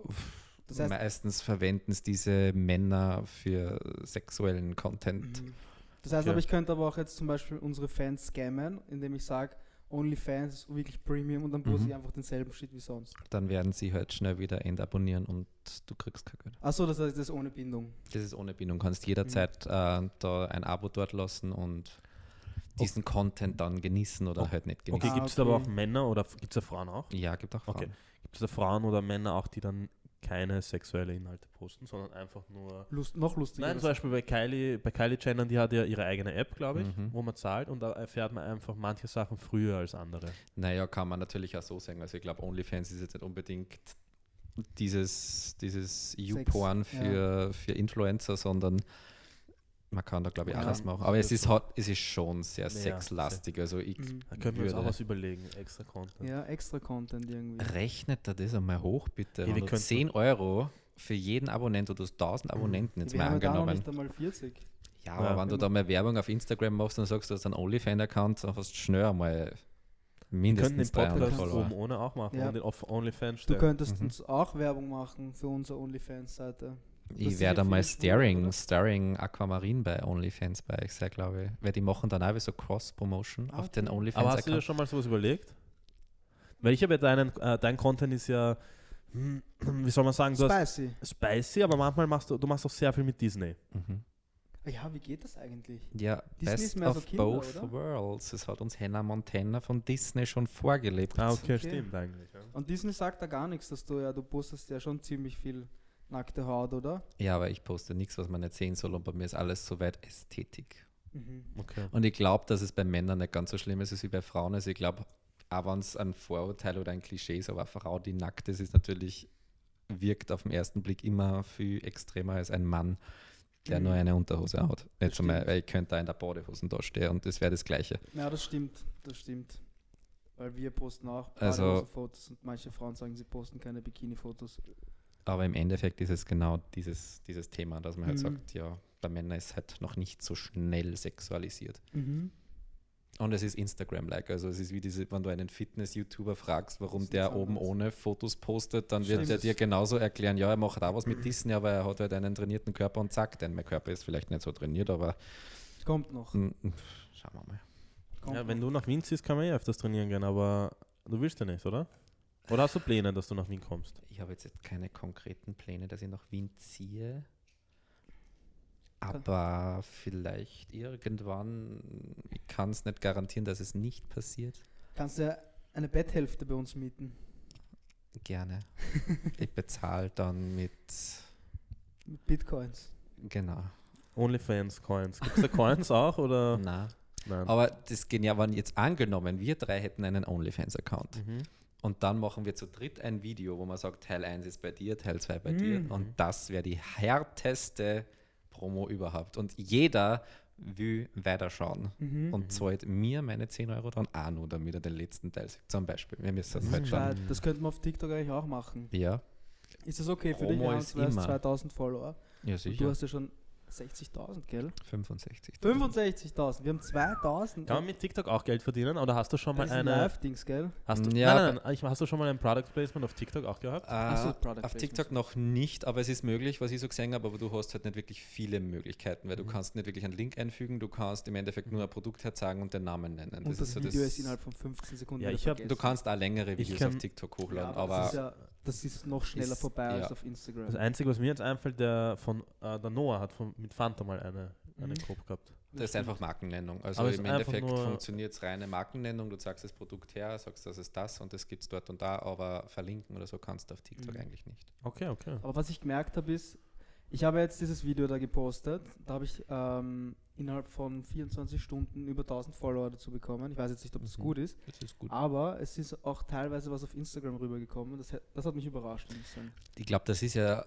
Speaker 2: Das heißt-
Speaker 3: meistens verwenden es diese Männer für sexuellen Content.
Speaker 2: Mhm. Das heißt
Speaker 1: Okay.
Speaker 2: aber, ich könnte aber auch jetzt zum Beispiel unsere Fans scammen, indem ich sage, OnlyFans ist wirklich Premium und dann poste
Speaker 3: Mhm.
Speaker 2: ich einfach denselben Shit wie sonst.
Speaker 3: Dann werden sie halt schnell wieder entabonnieren und du kriegst kein Geld.
Speaker 2: Achso, das heißt, das ist ohne Bindung.
Speaker 3: Das ist ohne Bindung. Du kannst jederzeit
Speaker 2: Mhm.
Speaker 3: äh, da ein Abo dort lassen und diesen Content dann genießen oder
Speaker 1: Okay.
Speaker 3: halt nicht
Speaker 1: Okay,
Speaker 3: genießen.
Speaker 2: Ah,
Speaker 1: gibt es aber auch
Speaker 2: okay.
Speaker 1: Männer oder gibt es da Frauen auch?
Speaker 3: Ja, gibt auch Frauen.
Speaker 1: Okay. Gibt es da Frauen oder Männer auch, die dann keine sexuelle Inhalte posten, sondern einfach nur.
Speaker 2: Lust, noch lustiger.
Speaker 1: Nein, zum Beispiel bei Kylie, bei Kylie Jenner, die hat ja ihre eigene App, glaube ich,
Speaker 3: Mhm.
Speaker 1: wo man zahlt und da erfährt man einfach manche Sachen früher als andere.
Speaker 3: Naja, kann man natürlich auch so sagen. Also ich glaube, OnlyFans ist jetzt nicht unbedingt dieses, dieses EU-Porn für, für Influencer, sondern man kann da, glaube ich,
Speaker 2: Ja,
Speaker 3: alles machen.
Speaker 1: das
Speaker 3: Aber es ist, halt, es ist schon sehr
Speaker 1: Ja,
Speaker 3: sexlastig. Also ich
Speaker 2: Mhm.
Speaker 1: Da können wir uns auch was überlegen, extra Content.
Speaker 2: Ja, extra Content irgendwie.
Speaker 3: Rechnet da das einmal hoch, bitte.
Speaker 1: Hey,
Speaker 3: Wenn
Speaker 1: wir
Speaker 3: du
Speaker 1: könnten-
Speaker 3: 10 Euro für jeden Abonnenten, du hast 1000 Abonnenten jetzt
Speaker 2: Wir
Speaker 3: mal
Speaker 2: haben ja da noch
Speaker 3: angenommen.
Speaker 2: nicht einmal 40.
Speaker 3: Ja, aber
Speaker 1: Ja.
Speaker 3: wenn du da mal Werbung auf Instagram machst und sagst, du hast einen OnlyFans-Account, dann hast du schnell einmal
Speaker 1: Wir können
Speaker 3: mindestens
Speaker 1: den
Speaker 3: 300
Speaker 1: Podcast
Speaker 3: Follower.
Speaker 1: oben ohne auch machen
Speaker 2: Ja.
Speaker 1: und den auf OnlyFans
Speaker 2: Du
Speaker 1: stellen.
Speaker 2: könntest
Speaker 3: Mhm.
Speaker 2: uns auch Werbung machen für unsere OnlyFans-Seite.
Speaker 3: Ich werde mal
Speaker 2: viele Schwule,
Speaker 3: Staring,
Speaker 2: oder?
Speaker 3: Staring Aquamarin bei OnlyFans bei euch sein, glaube ich. Weil die machen dann auch wie so Cross-Promotion
Speaker 2: Ah,
Speaker 3: auf den
Speaker 2: okay.
Speaker 1: Aber hast du dir schon mal sowas überlegt? Weil ich habe ja deinen, äh, dein Content ist ja, hm, wie soll man sagen, du hast
Speaker 2: Spicy.
Speaker 1: spicy, aber manchmal machst du, du machst auch sehr viel mit Disney.
Speaker 3: Mhm.
Speaker 2: Ja, wie geht das eigentlich?
Speaker 3: Ja,
Speaker 2: Disney ist
Speaker 3: Best
Speaker 2: mehr so
Speaker 3: of
Speaker 2: Kinder,
Speaker 3: both
Speaker 2: oder?
Speaker 3: worlds. Das hat uns Hannah Montana von Disney schon vorgelebt.
Speaker 1: Ah, okay,
Speaker 2: Okay.
Speaker 1: stimmt eigentlich. Ja.
Speaker 2: Und Disney sagt da gar nichts, dass du ja, du postest ja schon ziemlich viel nackte Haut, oder?
Speaker 3: Ja, aber ich poste nichts, was man nicht sehen soll und bei mir ist alles soweit Ästhetik.
Speaker 2: Mhm.
Speaker 1: Okay.
Speaker 3: Und ich glaube, dass es bei Männern nicht ganz so schlimm ist wie bei Frauen. Also ich glaube, auch wenn es ein Vorurteil oder ein Klischee ist, aber eine Frau, die nackt ist, ist natürlich, wirkt auf den ersten Blick immer viel extremer als ein Mann, der
Speaker 2: Mhm.
Speaker 3: nur eine Unterhose hat. Jetzt
Speaker 2: stimmt.
Speaker 3: einmal, weil ich könnte da in der Badehosen da stehen und das wäre das Gleiche.
Speaker 2: Ja, das stimmt, das stimmt. Weil wir posten auch
Speaker 3: Also-
Speaker 2: Fotos und manche Frauen sagen, sie posten keine Bikini-Fotos.
Speaker 3: Aber im Endeffekt ist es genau dieses, dieses Thema, dass man halt
Speaker 2: Mhm.
Speaker 3: sagt, ja, bei Männern ist halt noch nicht so schnell sexualisiert.
Speaker 2: Mhm.
Speaker 3: Und es ist Instagram-like. Also es ist wie diese, wenn du einen Fitness-YouTuber fragst, warum der oben
Speaker 2: anderes.
Speaker 3: ohne Fotos postet, dann wird
Speaker 2: Stimmt.
Speaker 3: er dir genauso erklären, ja, er macht auch was mit Disney, aber er hat halt einen trainierten Körper und zack, denn mein Körper ist vielleicht nicht so trainiert, aber
Speaker 2: Kommt noch.
Speaker 3: mm, mm, schauen wir mal.
Speaker 2: Kommt
Speaker 1: Ja, wenn
Speaker 2: noch.
Speaker 1: du nach Wien ziehst, kann man eh öfters trainieren gehen, aber du willst ja nicht, oder? Oder hast du Pläne, dass du nach Wien kommst?
Speaker 3: Ich habe jetzt keine konkreten Pläne, dass ich nach Wien ziehe. Aber vielleicht irgendwann, ich kann es nicht garantieren, dass es nicht passiert.
Speaker 2: Kannst du ja eine Betthälfte bei uns mieten?
Speaker 3: Gerne. ich bezahle dann mit,
Speaker 2: Mit Bitcoins.
Speaker 3: genau.
Speaker 1: OnlyFans Coins. Gibt es da Coins auch oder?
Speaker 3: Na.
Speaker 1: Nein.
Speaker 3: Aber das geht ja, wenn jetzt angenommen, wir drei hätten einen OnlyFans-Account
Speaker 1: Mhm.
Speaker 3: Und dann machen wir zu dritt ein Video, wo man sagt, Teil 1 ist bei dir, Teil 2 bei dir
Speaker 2: Mhm.
Speaker 3: und das wäre die härteste Promo überhaupt. Und jeder will weiterschauen
Speaker 2: Mhm.
Speaker 3: und zahlt mir meine 10 Euro dann auch nur, damit er den letzten Teil sieht. Zum Beispiel. Wir müssen
Speaker 2: Das,
Speaker 3: halt
Speaker 2: ist
Speaker 3: schauen.
Speaker 2: das könnte man auf TikTok eigentlich auch machen.
Speaker 3: Ja,
Speaker 2: Ist das okay für
Speaker 3: Promo
Speaker 2: dich? Hans?
Speaker 3: ist
Speaker 2: Du hast
Speaker 3: immer.
Speaker 2: 2000 Follower.
Speaker 3: ja
Speaker 2: Und du
Speaker 3: sicher.
Speaker 2: hast ja schon 60.000, gell?
Speaker 3: 65.
Speaker 2: 65.000. Wir haben 2000.
Speaker 1: Kann man mit TikTok auch Geld verdienen oder hast du schon mal
Speaker 2: das
Speaker 1: eine.
Speaker 2: Live-Dings, gell?
Speaker 1: Hast du,
Speaker 3: Ja,
Speaker 1: nein, nein, nein, hast du schon mal ein Product Placement auf TikTok auch gehabt?
Speaker 2: So,
Speaker 3: Äh,
Speaker 2: Product
Speaker 3: auf
Speaker 2: Placement.
Speaker 3: TikTok noch nicht, aber es ist möglich, was ich so gesehen habe, aber du hast halt nicht wirklich viele Möglichkeiten, weil du
Speaker 1: Mhm.
Speaker 3: kannst nicht wirklich einen Link einfügen, du kannst im Endeffekt nur ein Produkt herzeigen und den Namen nennen.
Speaker 2: Und das,
Speaker 3: ist so
Speaker 2: Video ist innerhalb von 15 Sekunden.
Speaker 1: Ja, ich hab-.
Speaker 3: Du kannst auch längere Videos auf TikTok
Speaker 2: ja,
Speaker 3: hochladen,
Speaker 2: aber,
Speaker 3: aber,
Speaker 2: das, ist das noch schneller
Speaker 3: ist-
Speaker 2: vorbei als
Speaker 3: ja.
Speaker 2: auf Instagram.
Speaker 1: Das Einzige, was mir jetzt einfällt, der von äh, der Noah hat von, mit Fanta mal eine, eine
Speaker 2: Mhm.
Speaker 1: Gruppe gehabt.
Speaker 3: das ist einfach Markennennung. Also
Speaker 1: Aber
Speaker 3: im Endeffekt funktioniert es reine Markennennung, du zeigst das Produkt her, sagst, das ist das und das gibt es dort und da, aber verlinken oder so kannst du auf TikTok
Speaker 2: Mhm.
Speaker 3: eigentlich nicht.
Speaker 1: Okay, okay.
Speaker 2: Aber was ich gemerkt habe, ist, ich habe jetzt dieses Video da gepostet. Da habe ich ähm, innerhalb von 24 Stunden über 1000 Follower dazu bekommen. Ich weiß jetzt nicht, ob das
Speaker 1: Mhm.
Speaker 2: gut ist,
Speaker 3: Das ist gut.
Speaker 2: aber es ist auch teilweise was auf Instagram rübergekommen. Das, hat- das hat mich überrascht. Ein bisschen.
Speaker 3: Ich glaube, das ist ja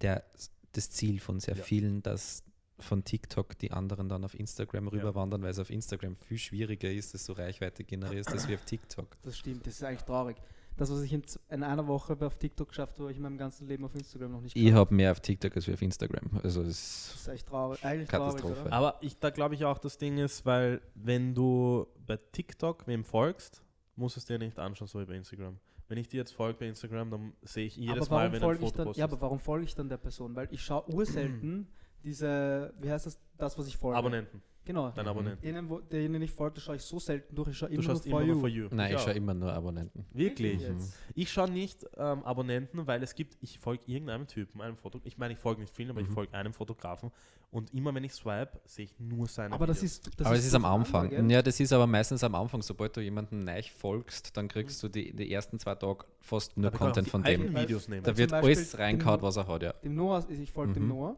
Speaker 3: der, das Ziel von sehr
Speaker 1: Ja.
Speaker 3: vielen, dass von TikTok die anderen dann auf Instagram rüberwandern, weil es auf Instagram viel schwieriger ist, dass du Reichweite generierst, als wie auf TikTok.
Speaker 2: Das stimmt, das ist eigentlich traurig. Das, was ich in, in einer Woche auf TikTok geschafft habe, habe ich in meinem ganzen Leben auf Instagram noch nicht
Speaker 3: Ich habe mehr auf TikTok als auf Instagram. Also
Speaker 2: Das
Speaker 3: es
Speaker 2: ist echt traurig. Eigentlich traurig,
Speaker 3: Katastrophe.
Speaker 2: oder?
Speaker 1: Aber ich, da glaube ich auch, das Ding ist, weil wenn du bei TikTok wem folgst, musst du es dir nicht anschauen, so wie bei Instagram. Wenn ich dir jetzt folge bei Instagram, dann sehe ich jedes
Speaker 2: aber
Speaker 1: Mal,
Speaker 2: warum
Speaker 1: wenn du ein
Speaker 2: folge ich
Speaker 1: Foto
Speaker 2: dann, ja, aber warum folge ich dann der Person? Weil ich schaue urselten diese, wie heißt das, das, was ich folge.
Speaker 1: Abonnenten,
Speaker 2: Genau.
Speaker 1: dein
Speaker 3: Mhm.
Speaker 1: Abonnenten.
Speaker 2: Denen, wo, denen ich folge, schaue ich so selten durch. Ich schaue
Speaker 1: Du
Speaker 2: immer nur
Speaker 1: schaust
Speaker 2: for
Speaker 1: immer
Speaker 2: you.
Speaker 1: nur for you.
Speaker 3: Nein, ich
Speaker 1: auch.
Speaker 3: schaue immer nur Abonnenten.
Speaker 1: Wirklich?
Speaker 2: Wirklich jetzt?
Speaker 1: Ich schaue nicht ähm, Abonnenten, weil es gibt, ich folge irgendeinem Typen, einem Foto. Ich meine, ich folge nicht vielen, aber ich
Speaker 3: Mhm.
Speaker 1: folge einem Fotografen und immer wenn ich swipe, sehe ich nur seine
Speaker 2: Aber das
Speaker 1: Videos.
Speaker 2: ist, das
Speaker 3: aber es ist am Anfang.
Speaker 2: gell?
Speaker 3: Ja, das ist aber meistens am Anfang. Sobald du jemanden neu folgst, dann kriegst du die, die ersten zwei Tage fast nur
Speaker 1: ich
Speaker 3: Content von dem.
Speaker 1: Videos nehmen.
Speaker 3: Da wird alles reingehauen,
Speaker 2: dem-
Speaker 3: was er hat, ja.
Speaker 2: Dem Noah, ich folge dem
Speaker 3: Mhm.
Speaker 2: Noah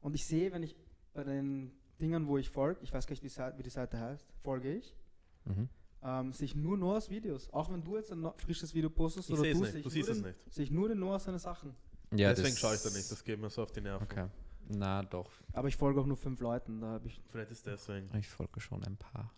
Speaker 2: und ich sehe, wenn ich bei den Dingen, wo ich folge, ich weiß gar nicht, wie, wie die Seite heißt, folge ich,
Speaker 3: Mhm.
Speaker 2: ähm, sehe ich nur Noahs Videos. Auch wenn du jetzt ein frisches Video postest
Speaker 1: Ich
Speaker 2: oder
Speaker 1: sehe es
Speaker 2: du,
Speaker 1: nicht,
Speaker 2: sehe
Speaker 1: du
Speaker 2: ich
Speaker 1: siehst
Speaker 2: nur
Speaker 1: es
Speaker 2: den-
Speaker 1: nicht.
Speaker 2: Sehe ich nur den Noah seine Sachen.
Speaker 3: Ja,
Speaker 1: Deswegen schaue ich da nicht, das geht mir so auf die Nerven.
Speaker 3: Okay. Na doch,
Speaker 2: Aber ich folge auch nur fünf Leuten, da habe ich
Speaker 1: Vielleicht ist deswegen.
Speaker 3: ich folge schon ein paar.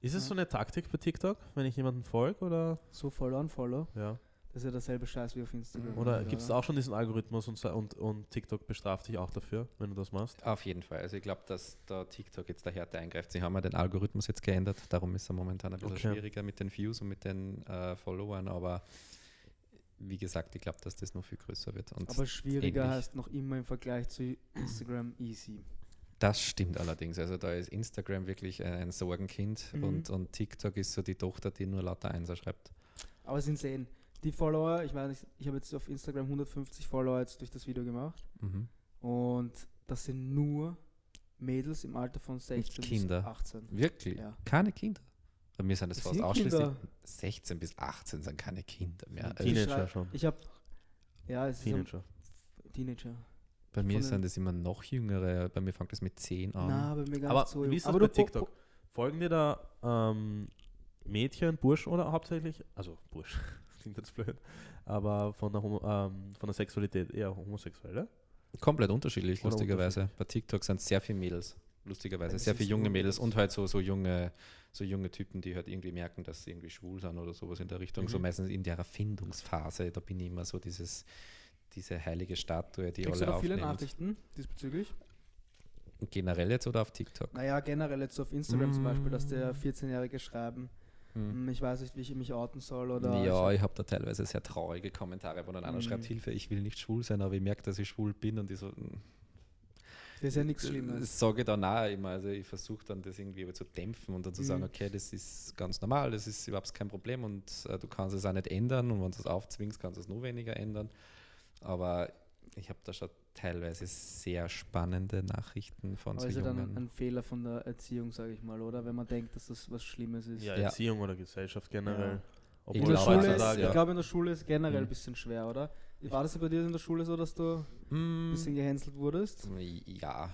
Speaker 1: Ist es
Speaker 2: Ja.
Speaker 1: so eine Taktik bei TikTok, wenn ich jemanden folge oder?
Speaker 2: so Follow und Follow.
Speaker 1: Ja.
Speaker 2: Das ist ja derselbe Scheiß wie auf Instagram.
Speaker 1: Oder gibt es auch schon diesen Algorithmus und, und, und TikTok bestraft dich auch dafür, wenn du das machst?
Speaker 3: Auf jeden Fall. Also ich glaube, dass da TikTok jetzt der Härte eingreift. Sie haben ja den Algorithmus jetzt geändert, darum ist er momentan ein bisschen
Speaker 1: Okay.
Speaker 3: schwieriger mit den Views und mit den äh, Followern, aber wie gesagt, ich glaube, dass das noch viel größer wird. Und
Speaker 2: Aber schwieriger
Speaker 3: ähnlich.
Speaker 2: heißt noch immer im Vergleich zu Instagram easy.
Speaker 3: das stimmt allerdings. Also da ist Instagram wirklich ein Sorgenkind
Speaker 2: Mhm.
Speaker 3: und, und TikTok ist so die Tochter, die nur lauter Einser schreibt.
Speaker 2: Aber es sind sehen. Die Follower, ich meine, ich, ich habe jetzt auf Instagram 150 Follower jetzt durch das Video gemacht.
Speaker 3: Mhm.
Speaker 2: Und das sind nur Mädels im Alter von 16
Speaker 3: Kinder.
Speaker 2: bis 18.
Speaker 3: Wirklich?
Speaker 2: Ja.
Speaker 3: Keine Kinder. Bei mir sind das
Speaker 2: Es
Speaker 3: fast
Speaker 2: sind
Speaker 3: ausschließlich
Speaker 2: Kinder.
Speaker 3: 16 bis 18 sind keine Kinder mehr. Also
Speaker 1: Teenager schon.
Speaker 2: Ich habe, ja, es ist
Speaker 1: Teenager.
Speaker 2: am- Teenager.
Speaker 3: bei mir
Speaker 2: von
Speaker 3: sind es immer noch jüngere. Bei mir fängt es mit 10 an.
Speaker 2: Na, bei mir gar
Speaker 1: Aber
Speaker 2: nicht so
Speaker 1: wie ist das
Speaker 2: Aber
Speaker 1: bei TikTok? Folgen dir da ähm, Mädchen, Bursch oder hauptsächlich? Also Bursch, das klingt jetzt blöd. Aber von der, Homo, ähm, von der Sexualität eher homosexuell, oder?
Speaker 3: Komplett unterschiedlich,
Speaker 1: Oder
Speaker 3: lustigerweise. Bei TikTok sind sehr viele Mädels, lustigerweise. Sehr viele junge Mädels und halt so, so junge so junge Typen, die halt irgendwie merken, dass sie irgendwie schwul sind oder sowas in der Richtung. So
Speaker 1: Mhm.
Speaker 3: meistens in der Erfindungsphase, da bin ich immer so dieses, diese heilige Statue, die
Speaker 2: Kriegst du
Speaker 3: alle
Speaker 2: viele
Speaker 3: aufnimmt.
Speaker 2: Nachrichten diesbezüglich?
Speaker 3: Generell jetzt oder auf TikTok?
Speaker 2: Naja, generell jetzt auf Instagram zum Beispiel, dass
Speaker 3: Mm.
Speaker 2: der 14-Jährige schreiben,
Speaker 3: Hm.
Speaker 2: hm, ich weiß nicht, wie ich mich outen soll oder
Speaker 3: Ja, ich habe da teilweise sehr traurige Kommentare, wo dann einer
Speaker 2: Mhm.
Speaker 3: schreibt, Hilfe, ich will nicht schwul sein, aber ich merke, dass ich schwul bin und ich so, hm,
Speaker 2: das ist ja nichts
Speaker 3: Das
Speaker 2: Schlimmes.
Speaker 3: sage dann auch immer. Also ich versuche dann das irgendwie zu dämpfen und dann zu sagen,
Speaker 2: Mhm.
Speaker 3: okay, das ist ganz normal, das ist überhaupt kein Problem und äh, du kannst es auch nicht ändern und wenn du es aufzwingst, kannst du es nur weniger ändern. Aber ich habe da schon teilweise sehr spannende Nachrichten von
Speaker 2: Aber
Speaker 3: so
Speaker 2: ist ja dann ein Fehler von der Erziehung, sage ich mal, oder? Wenn man denkt, dass das was Schlimmes ist.
Speaker 1: Ja,
Speaker 3: Ja.
Speaker 1: Erziehung oder Gesellschaft generell.
Speaker 2: Ja.
Speaker 3: Ich
Speaker 2: In der
Speaker 3: glaube,
Speaker 2: Schule ist,
Speaker 3: heutzutage,
Speaker 2: ich
Speaker 3: ja.
Speaker 2: glaube, in der Schule ist generell ein
Speaker 3: Mhm.
Speaker 2: bisschen schwer, oder? War das bei dir in der Schule so, dass du ein
Speaker 3: Mm,
Speaker 2: bisschen gehänselt wurdest?
Speaker 3: Ja,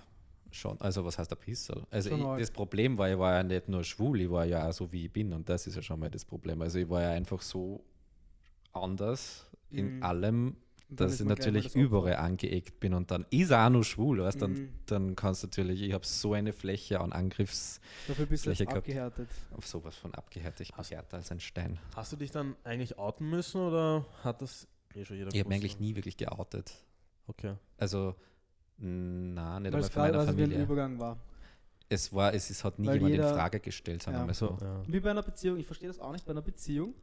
Speaker 3: schon. Also was heißt ein Pissel? Also ich, das Problem war, ich war ja nicht nur schwul, ich war ja auch so, wie ich bin. Und das ist ja schon mal das Problem. Also ich war ja einfach so anders in
Speaker 2: Mhm.
Speaker 3: allem, dass
Speaker 2: ist
Speaker 3: ich natürlich
Speaker 2: das
Speaker 3: überall angeeckt bin. Und dann ist er auch noch schwul, weißt dann,
Speaker 2: Mhm.
Speaker 3: dann kannst du natürlich, ich habe so eine Fläche an Angriffs
Speaker 2: Dafür bist du jetzt
Speaker 3: Fläche gehabt.
Speaker 2: abgehärtet.
Speaker 3: auf sowas von abgehärtet. Ich bin
Speaker 1: Hast-
Speaker 3: härter als ein Stein.
Speaker 1: Hast du dich dann eigentlich outen müssen oder hat das eh schon jeder
Speaker 3: Ich habe mich eigentlich nie wirklich geoutet.
Speaker 1: Okay.
Speaker 3: Also, na, nicht
Speaker 2: Weil
Speaker 3: einmal
Speaker 2: es
Speaker 3: für
Speaker 2: gerade
Speaker 3: meine
Speaker 2: also wie ein
Speaker 3: Familie.
Speaker 2: Übergang war.
Speaker 3: Es war, es ist, hat nie
Speaker 2: Weil
Speaker 3: jemand
Speaker 2: jeder-
Speaker 3: in Frage gestellt, sagen
Speaker 2: Ja.
Speaker 3: wir mal so.
Speaker 1: Ja.
Speaker 2: Wie bei einer Beziehung, ich verstehe das auch nicht, bei einer Beziehung,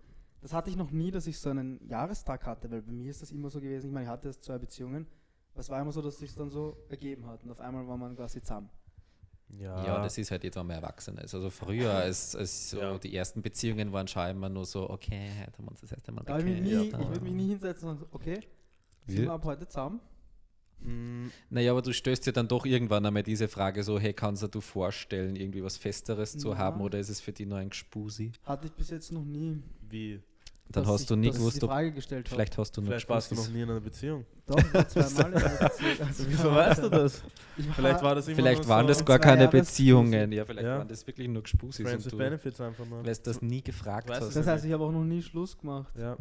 Speaker 2: das hatte ich noch nie, dass ich so einen Jahrestag hatte, weil bei mir ist das immer so gewesen, ich meine, ich hatte erst zwei Beziehungen, aber es war immer so, dass sich dann so ergeben hat und auf einmal war man quasi zusammen.
Speaker 1: Ja,
Speaker 3: Ja, das ist halt jetzt, wenn man erwachsen ist. Also früher, als, als so
Speaker 1: Ja.
Speaker 3: die ersten Beziehungen waren, schon immer nur so, okay, heute haben wir uns das erste Mal
Speaker 2: Da ich, nie, ich würde mich nie hinsetzen und sagen, okay, sind wir ab heute zusammen?
Speaker 1: Mm,
Speaker 3: Naja, aber du stößt dir dann doch irgendwann einmal diese Frage so, hey, kannst du dir vorstellen, irgendwie was Festeres zu
Speaker 2: Ja.
Speaker 3: haben oder ist es für dich nur ein Gespusi?
Speaker 2: Hatte ich bis jetzt noch nie.
Speaker 1: wie?
Speaker 3: Dann
Speaker 2: dass
Speaker 3: hast du nie gewusst, ob,
Speaker 2: Frage gestellt habe.
Speaker 3: vielleicht hast du nur
Speaker 1: Vielleicht warst du noch nie in einer Beziehung.
Speaker 2: Doch, zweimal in einer Beziehung. Also
Speaker 1: Wieso weißt du das? Vielleicht war das immer
Speaker 3: Vielleicht waren
Speaker 1: so
Speaker 3: das gar keine Beziehungen, ja, vielleicht
Speaker 1: Ja.
Speaker 3: waren das wirklich nur Gespusis
Speaker 1: Friends
Speaker 3: und
Speaker 1: with
Speaker 3: du
Speaker 1: Benefits einfach nur.
Speaker 3: weißt das nie gefragt
Speaker 1: Weißt du
Speaker 3: hast.
Speaker 2: Das heißt, ich habe auch noch nie Schluss gemacht.
Speaker 1: Ja.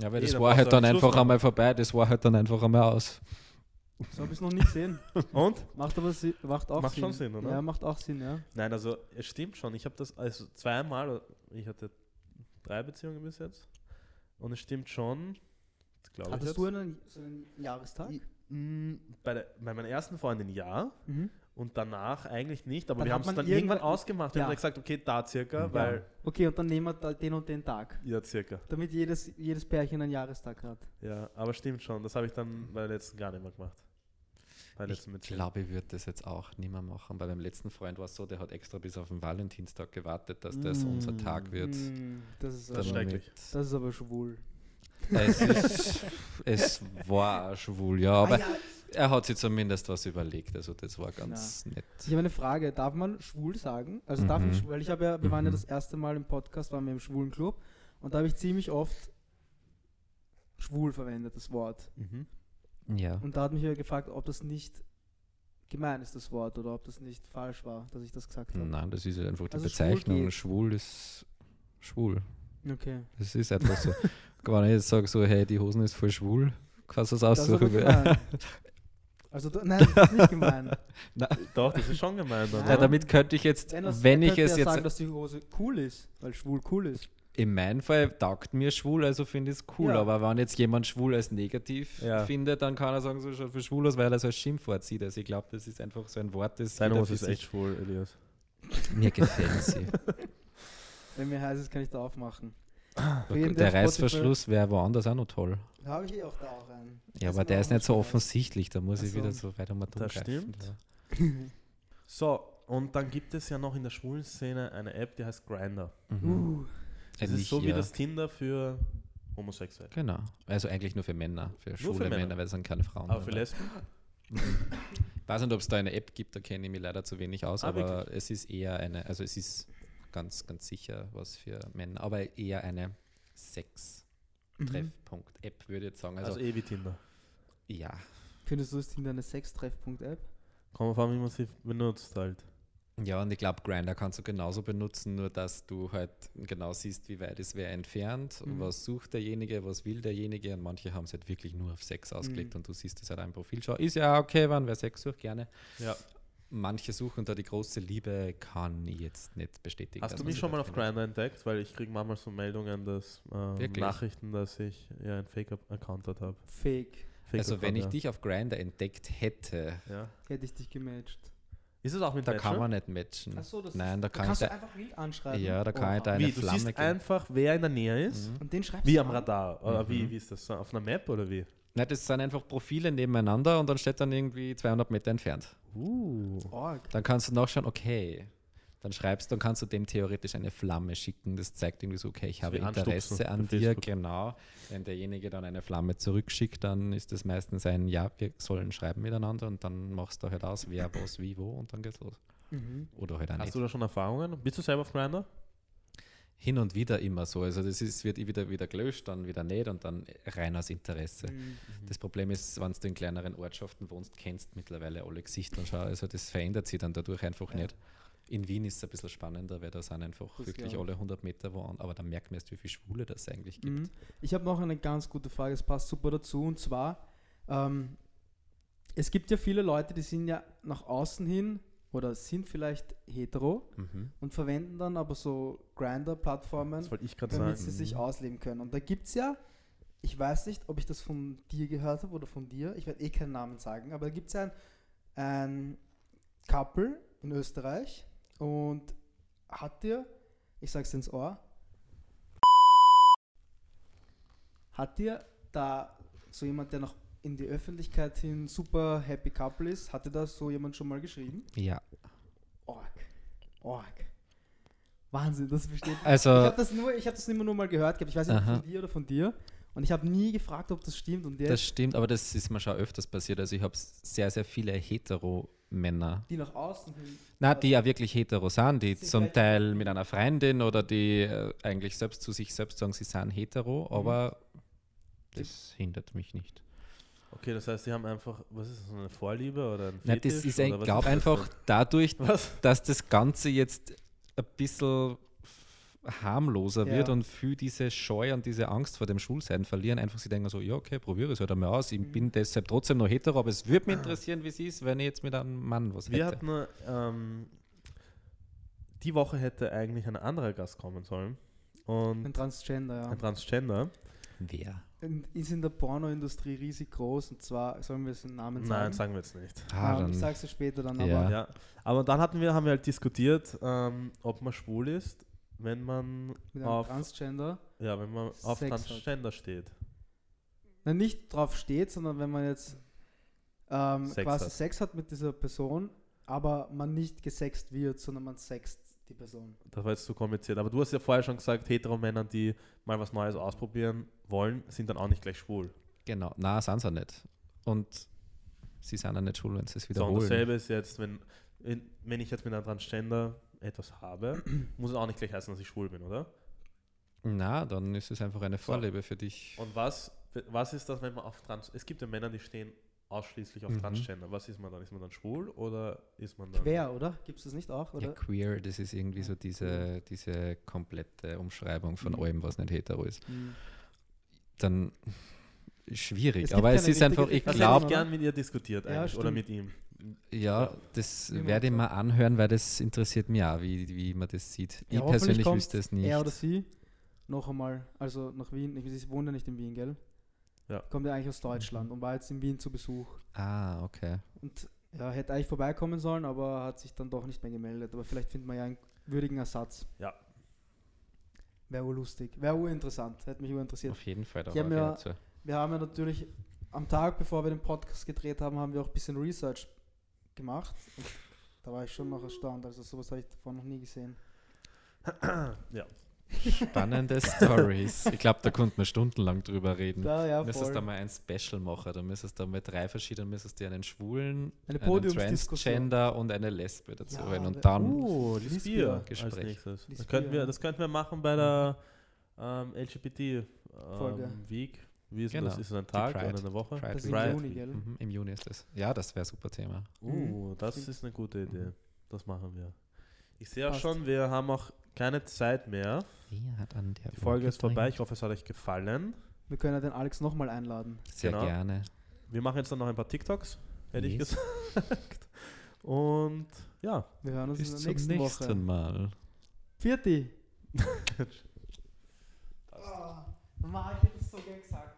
Speaker 3: Ja, weil das
Speaker 1: da
Speaker 3: war halt
Speaker 1: du
Speaker 3: dann einfach
Speaker 1: Schluss
Speaker 3: einmal vorbei, das war halt dann einfach einmal aus.
Speaker 2: So habe ich es noch nie gesehen.
Speaker 1: Und?
Speaker 2: Macht aber Sinn, macht auch
Speaker 1: Macht
Speaker 2: Sinn.
Speaker 1: schon Sinn, oder?
Speaker 2: Ja, macht auch Sinn, ja.
Speaker 1: Nein, also es stimmt schon. Ich habe das also zweimal, ich hatte drei Beziehungen bis jetzt. Und es stimmt schon, glaube ich.
Speaker 2: Hattest
Speaker 1: jetzt.
Speaker 2: du einen, so einen Jahrestag?
Speaker 1: Mm, Bei, der, bei meiner ersten Freundin ja
Speaker 2: Mhm.
Speaker 1: und danach eigentlich nicht, aber
Speaker 2: Dann
Speaker 1: wir haben es dann irgendwann
Speaker 2: irgendwann-
Speaker 1: ausgemacht. Wir
Speaker 2: Ja.
Speaker 1: haben dann gesagt, okay, da circa,
Speaker 3: Ja.
Speaker 1: weil.
Speaker 2: Okay, und dann nehmen wir da den und den Tag.
Speaker 1: Ja, circa.
Speaker 2: Damit jedes, jedes Pärchen einen Jahrestag hat.
Speaker 1: Ja, aber stimmt schon. Das habe ich dann bei der letzten gar nicht mehr gemacht. Bei
Speaker 3: Ich
Speaker 1: letzten Beziehung.
Speaker 3: glaube, ich würde das jetzt auch nicht mehr machen. Bei meinem letzten Freund war es so, der hat extra bis auf den Valentinstag gewartet, dass das
Speaker 1: Mm.
Speaker 3: unser Tag wird.
Speaker 2: Mm, das, ist aber,
Speaker 1: schrecklich.
Speaker 2: das ist aber schwul.
Speaker 3: Es, ist, es war schwul, ja, aber
Speaker 2: Ah, ja.
Speaker 3: er hat sich zumindest was überlegt. Also das war ganz nett.
Speaker 2: Ich habe eine Frage. Darf man schwul sagen? Also darf
Speaker 3: Mhm.
Speaker 2: ich, weil ich habe ja, wir waren ja
Speaker 3: Mhm.
Speaker 2: das erste Mal im Podcast, waren wir im schwulen Club und da habe ich ziemlich oft schwul verwendet, das Wort.
Speaker 1: Mhm.
Speaker 3: Ja.
Speaker 2: Und da hat mich ja gefragt, ob das nicht gemein ist, das Wort, oder ob das nicht falsch war, dass ich das gesagt habe.
Speaker 3: Nein, das ist einfach die
Speaker 2: Also schwul
Speaker 3: Bezeichnung.
Speaker 2: geht.
Speaker 3: Schwul ist schwul.
Speaker 2: Okay.
Speaker 3: Das ist einfach so. Wenn ich jetzt sage so, hey, die Hosen ist voll schwul, kannst du das aussuchen.
Speaker 2: Also, nein, das ist nicht gemein.
Speaker 1: Doch, das ist schon gemein.
Speaker 2: Ja,
Speaker 3: damit könnte ich jetzt,
Speaker 2: Wenn, das,
Speaker 3: wenn ich es jetzt,
Speaker 2: sagen, dass die Hose cool ist, weil schwul cool ist.
Speaker 3: In meinem Fall taugt mir schwul, also finde ich es cool.
Speaker 2: Ja.
Speaker 3: Aber wenn jetzt jemand schwul als negativ
Speaker 1: Ja.
Speaker 3: findet, dann kann er sagen, so schaut für schwul aus, weil er es als Schimpfwort sieht. Also ich glaube, das ist einfach so ein Wort, das jeder
Speaker 1: Hose
Speaker 3: für
Speaker 1: ist echt
Speaker 3: sich-
Speaker 1: schwul, Elias.
Speaker 3: mir gefällt sie.
Speaker 2: Wenn mir heiß ist, kann ich da aufmachen.
Speaker 3: Okay, der
Speaker 2: der
Speaker 3: Reißverschluss wäre woanders auch noch toll.
Speaker 2: Habe ich eh auch da auch einen.
Speaker 3: Ja,
Speaker 2: Das
Speaker 3: aber der ist nicht so offensichtlich, da muss
Speaker 2: Ach
Speaker 3: ich
Speaker 2: so.
Speaker 3: wieder so weiter mal
Speaker 1: Das stimmt.
Speaker 3: Ja.
Speaker 1: So, und dann gibt es ja noch in der schwulen Szene eine App, die heißt Grindr.
Speaker 3: Mhm.
Speaker 2: Uh,
Speaker 3: Eigentlich
Speaker 1: ist so wie das Tinder für Homosexuelle.
Speaker 3: Genau. Also eigentlich nur für Männer, für
Speaker 1: für
Speaker 3: schwule
Speaker 1: Männer.
Speaker 3: Männer, weil es sind keine Frauen.
Speaker 1: Aber für. Lesben?
Speaker 3: Ich weiß nicht, ob es da eine App gibt, da kenne ich mich leider zu wenig aus,
Speaker 1: Ah,
Speaker 3: aber es ist eher eine, also es ist ganz, ganz sicher was für Männer, aber eher eine Sex-Treffpunkt-App, würde ich jetzt sagen. Also,
Speaker 1: Also, eh wie Tinder.
Speaker 3: ja,
Speaker 2: Findest du es Tinder eine Sextreff.app?
Speaker 1: Kommen vor, wie man sie benutzt halt.
Speaker 3: Ja, und ich glaube, Grinder kannst du genauso benutzen, nur dass du halt genau siehst, wie weit ist wer entfernt,
Speaker 2: Mhm.
Speaker 3: was sucht derjenige, was will derjenige. Und manche haben es halt wirklich nur auf Sex ausgelegt
Speaker 2: Mhm.
Speaker 3: und du siehst es halt im Profil. Schau, ist ja okay, wenn wer Sex sucht, gerne.
Speaker 1: Ja.
Speaker 3: Manche suchen da die große Liebe, kann ich jetzt nicht bestätigen.
Speaker 1: Hast du mich schon mal auf. Grindr entdeckt? Weil ich kriege manchmal so Meldungen, dass ähm? Nachrichten, dass ich ja einen Fake-Account habe.
Speaker 2: Fake.
Speaker 1: Fake
Speaker 3: Also wenn ich
Speaker 1: ja.
Speaker 3: dich auf Grinder entdeckt hätte,
Speaker 1: Ja.
Speaker 2: Hätte ich dich gematcht.
Speaker 1: Ist es auch mit
Speaker 3: da
Speaker 1: Matcher?
Speaker 3: kann man nicht matchen.
Speaker 2: Achso, das
Speaker 3: Nein,
Speaker 2: ist,
Speaker 3: da kann
Speaker 2: kannst
Speaker 3: ich
Speaker 2: du einfach wild anschreiben.
Speaker 3: Ja, da kann ich da
Speaker 2: Oha.
Speaker 3: eine
Speaker 1: Wie, du
Speaker 3: Flamme
Speaker 1: siehst
Speaker 3: geben.
Speaker 1: einfach, wer in der Nähe ist?
Speaker 3: Mhm.
Speaker 2: Und den schreibst
Speaker 1: Wie
Speaker 2: du
Speaker 1: am
Speaker 2: an?
Speaker 1: Radar. Oder wie,
Speaker 3: Mhm.
Speaker 1: wie ist das? so? Auf einer Map oder wie?
Speaker 3: Nein, das sind einfach Profile nebeneinander und dann steht dann irgendwie 200 Meter entfernt.
Speaker 1: Uh.
Speaker 2: Org.
Speaker 3: Dann kannst du nachschauen, okay, Dann schreibst, dann kannst du dem theoretisch eine Flamme schicken. Das zeigt irgendwie so, okay, ich habe Interesse an dir,
Speaker 1: Facebook.
Speaker 3: genau. Wenn derjenige dann eine Flamme zurückschickt, dann ist das meistens ein Ja, wir sollen schreiben miteinander und dann machst du halt aus, wer, was, wie, wo und dann geht's los.
Speaker 2: Mhm.
Speaker 3: Oder halt auch
Speaker 1: Hast
Speaker 3: nicht.
Speaker 1: du da schon Erfahrungen? Bist du selber auf Grindr?
Speaker 3: Hin und wieder immer so. Also das ist, wird wieder, wieder gelöscht, dann wieder nicht und dann rein aus Interesse.
Speaker 2: Mhm.
Speaker 3: Das Problem ist, wenn du in kleineren Ortschaften wohnst, kennst mittlerweile alle Gesichter und schau, also das verändert sich dann dadurch einfach
Speaker 2: Ja.
Speaker 3: nicht. In Wien ist es ein bisschen spannender, weil da sind einfach
Speaker 2: Das
Speaker 3: wirklich alle 100 Meter wo an, aber dann merkt man erst, wie viele Schwule das eigentlich gibt.
Speaker 2: Mhm. Ich habe noch eine ganz gute Frage, es passt super dazu. Und zwar, ähm, es gibt ja viele Leute, die sind ja nach außen hin oder sind vielleicht hetero
Speaker 3: Mhm.
Speaker 2: und verwenden dann aber so Grinder-Plattformen, damit
Speaker 1: sagen.
Speaker 2: sie sich ausleben können. Und da gibt es ja, ich weiß nicht, ob ich das von dir gehört habe oder von dir, ich werde eh keinen Namen sagen, aber da gibt es ja ein, ein Couple in Österreich und hat dir, ich sag's ins Ohr, hat dir da so jemand, der noch in die Öffentlichkeit hin super happy couple ist, hatte da so jemand schon mal geschrieben?
Speaker 3: Ja.
Speaker 2: Org. Org. Wahnsinn, das besteht.
Speaker 3: Also,
Speaker 2: ich habe das, nur- ich hab das immer nur mal gehört. Ich weiß nicht,
Speaker 3: Aha.
Speaker 2: von dir oder von dir. Und ich habe nie gefragt, ob das stimmt. Und
Speaker 3: das stimmt, aber das ist mir schon öfters passiert. Also ich habe sehr, sehr viele Hetero-Männer.
Speaker 2: die nach außen hin.
Speaker 3: Na, die ja wirklich hetero sind, die
Speaker 2: Sind
Speaker 3: zum Teil mit einer Freundin oder die äh, eigentlich selbst zu sich selbst sagen, sie sind hetero,
Speaker 2: Mhm.
Speaker 3: aber das hindert mich nicht.
Speaker 1: Okay, das heißt, sie haben einfach, was ist das, eine Vorliebe oder ein
Speaker 3: Nein, das
Speaker 1: Fetisch
Speaker 3: ist,
Speaker 1: was
Speaker 3: glaube
Speaker 1: ist das
Speaker 3: einfach dadurch,
Speaker 1: Was?
Speaker 3: dass das Ganze jetzt ein bisschen harmloser
Speaker 2: Ja.
Speaker 3: wird und für diese Scheu und diese Angst vor dem Schulsein verlieren, einfach sie denken so, ja okay, probiere es halt einmal aus, ich
Speaker 2: Mhm.
Speaker 3: bin deshalb trotzdem noch hetero, aber es würde mich interessieren, wie es ist, wenn ich jetzt mit einem Mann was
Speaker 1: Wir
Speaker 3: hätte.
Speaker 1: hatten ähm, die Woche hätte eigentlich ein anderer Gast kommen sollen. Und
Speaker 2: Ein Transgender, ja.
Speaker 1: ein Transgender.
Speaker 3: Wer?
Speaker 2: Ist in der Pornoindustrie riesig groß. Und zwar, sollen wir den Namen sagen?
Speaker 1: Nein, sagen wir jetzt nicht.
Speaker 3: Ah,
Speaker 2: Ähm, ich sag's dir später dann,
Speaker 3: Ja.
Speaker 2: aber
Speaker 1: Ja. Aber dann hatten wir, haben wir halt diskutiert, ähm, ob man schwul ist, wenn man
Speaker 2: mit einem
Speaker 1: auf,
Speaker 2: Transgender.
Speaker 1: ja, wenn man auf
Speaker 2: Sex hat.
Speaker 1: Transgender steht.
Speaker 2: Na, nicht drauf steht, sondern wenn man jetzt ähm,
Speaker 1: Sex
Speaker 2: quasi
Speaker 1: hat.
Speaker 2: Sex hat mit dieser Person, aber man nicht gesext wird, sondern man sext die Person.
Speaker 1: Das war jetzt zu kompliziert. Aber du hast ja vorher schon gesagt, hetero-Männer, die mal was Neues ausprobieren wollen, sind dann auch nicht gleich schwul.
Speaker 3: Genau, na, sind sie nicht. Und sie sind ja nicht schuld, wenn sie es
Speaker 1: So, und
Speaker 3: wiederholen.
Speaker 1: dasselbe ist jetzt, wenn, wenn ich jetzt mit einem Transgender etwas habe, muss es auch nicht gleich heißen, dass ich schwul bin, oder?
Speaker 3: Na, dann ist es einfach eine
Speaker 1: So.
Speaker 3: Vorliebe für dich.
Speaker 1: Und was, was ist das, wenn man auf Trans... Es gibt ja Männer, die stehen ausschließlich auf
Speaker 3: Mhm.
Speaker 1: Transgender. Was ist man dann? Ist man dann schwul oder ist man dann...
Speaker 2: Quer, oder? Gibt es das nicht auch?
Speaker 3: Ja,
Speaker 2: Oder?
Speaker 3: queer, das ist irgendwie so diese, diese komplette Umschreibung von
Speaker 2: Mhm.
Speaker 3: allem, was nicht hetero ist.
Speaker 2: Hm.
Speaker 3: Dann schwierig,
Speaker 2: Es
Speaker 3: aber es ist einfach, ich glaube,
Speaker 1: ich gern mit ihr diskutiert
Speaker 2: Ja,
Speaker 1: eigentlich, oder mit ihm.
Speaker 3: Ja, das
Speaker 2: Wie
Speaker 3: werde ich mal anhören, weil das interessiert mich auch, wie, wie man das sieht.
Speaker 2: Ja,
Speaker 3: ich persönlich wüsste es nicht.
Speaker 2: Er oder sie noch einmal, also nach Wien. Ich, sie wohnt ja nicht in Wien, gell?
Speaker 1: Ja.
Speaker 2: Kommt ja eigentlich aus Deutschland und war jetzt in Wien zu Besuch.
Speaker 3: Ah, okay.
Speaker 2: Und ja, hätte eigentlich vorbeikommen sollen, aber hat sich dann doch nicht mehr gemeldet. Aber vielleicht findet man ja einen würdigen Ersatz.
Speaker 1: Ja.
Speaker 2: Wäre wohl lustig. Wäre urinteressant. Hätte mich urinteressiert.
Speaker 3: Auf jeden Fall. Da dazu.
Speaker 2: Wir haben ja natürlich am Tag, bevor wir den Podcast gedreht haben, haben wir auch ein bisschen Research gemacht. Und da war ich schon noch erstaunt. Also sowas habe ich davor noch nie gesehen.
Speaker 1: ja.
Speaker 3: Spannende Stories. Ich glaube, da konnten wir stundenlang drüber reden.
Speaker 2: Da, ja,
Speaker 3: müsstest da mal ein Special machen. Da müsstest du mit drei verschiedenen, müsstest du einen Schwulen,
Speaker 2: Eine
Speaker 3: einen. Transgender und eine Lesbe dazu
Speaker 2: Ja,
Speaker 3: Und dann
Speaker 1: Oh,
Speaker 2: Lies
Speaker 1: das
Speaker 2: Bier.
Speaker 1: Bier als
Speaker 3: Gespräch.
Speaker 1: Das könnten, wir, das könnten wir machen bei der ähm,
Speaker 2: Folge.
Speaker 1: LGBT-Week. Wie ist
Speaker 3: Genau.
Speaker 1: das? Ist es ein Tag
Speaker 3: Pride.
Speaker 1: oder eine Woche?
Speaker 3: Pride
Speaker 2: Das ist im
Speaker 1: Pride.
Speaker 2: Juni, gell?
Speaker 3: Mhm, Im Juni ist das. Ja, das wäre super Thema.
Speaker 1: Uh,
Speaker 2: Mhm.
Speaker 1: das ist eine gute Idee.
Speaker 3: Mhm.
Speaker 1: Das machen wir. Ich sehe auch
Speaker 2: Passt.
Speaker 1: schon, wir haben auch keine Zeit mehr.
Speaker 3: Wer hat an der
Speaker 1: Die Folge ist vorbei. Ich hoffe, es hat euch gefallen.
Speaker 2: Wir können ja den Alex nochmal einladen.
Speaker 3: Sehr
Speaker 1: Genau.
Speaker 3: gerne.
Speaker 1: Wir machen jetzt dann noch ein paar TikToks, hätte ich
Speaker 3: Yes.
Speaker 1: gesagt. Und ja,
Speaker 2: Wir hören uns
Speaker 3: Bis
Speaker 2: in der
Speaker 3: zum
Speaker 2: nächsten,
Speaker 3: nächsten
Speaker 2: Woche.
Speaker 3: Mal.
Speaker 2: Vierti. Ah, Mama, ich hätte es so gern gesagt.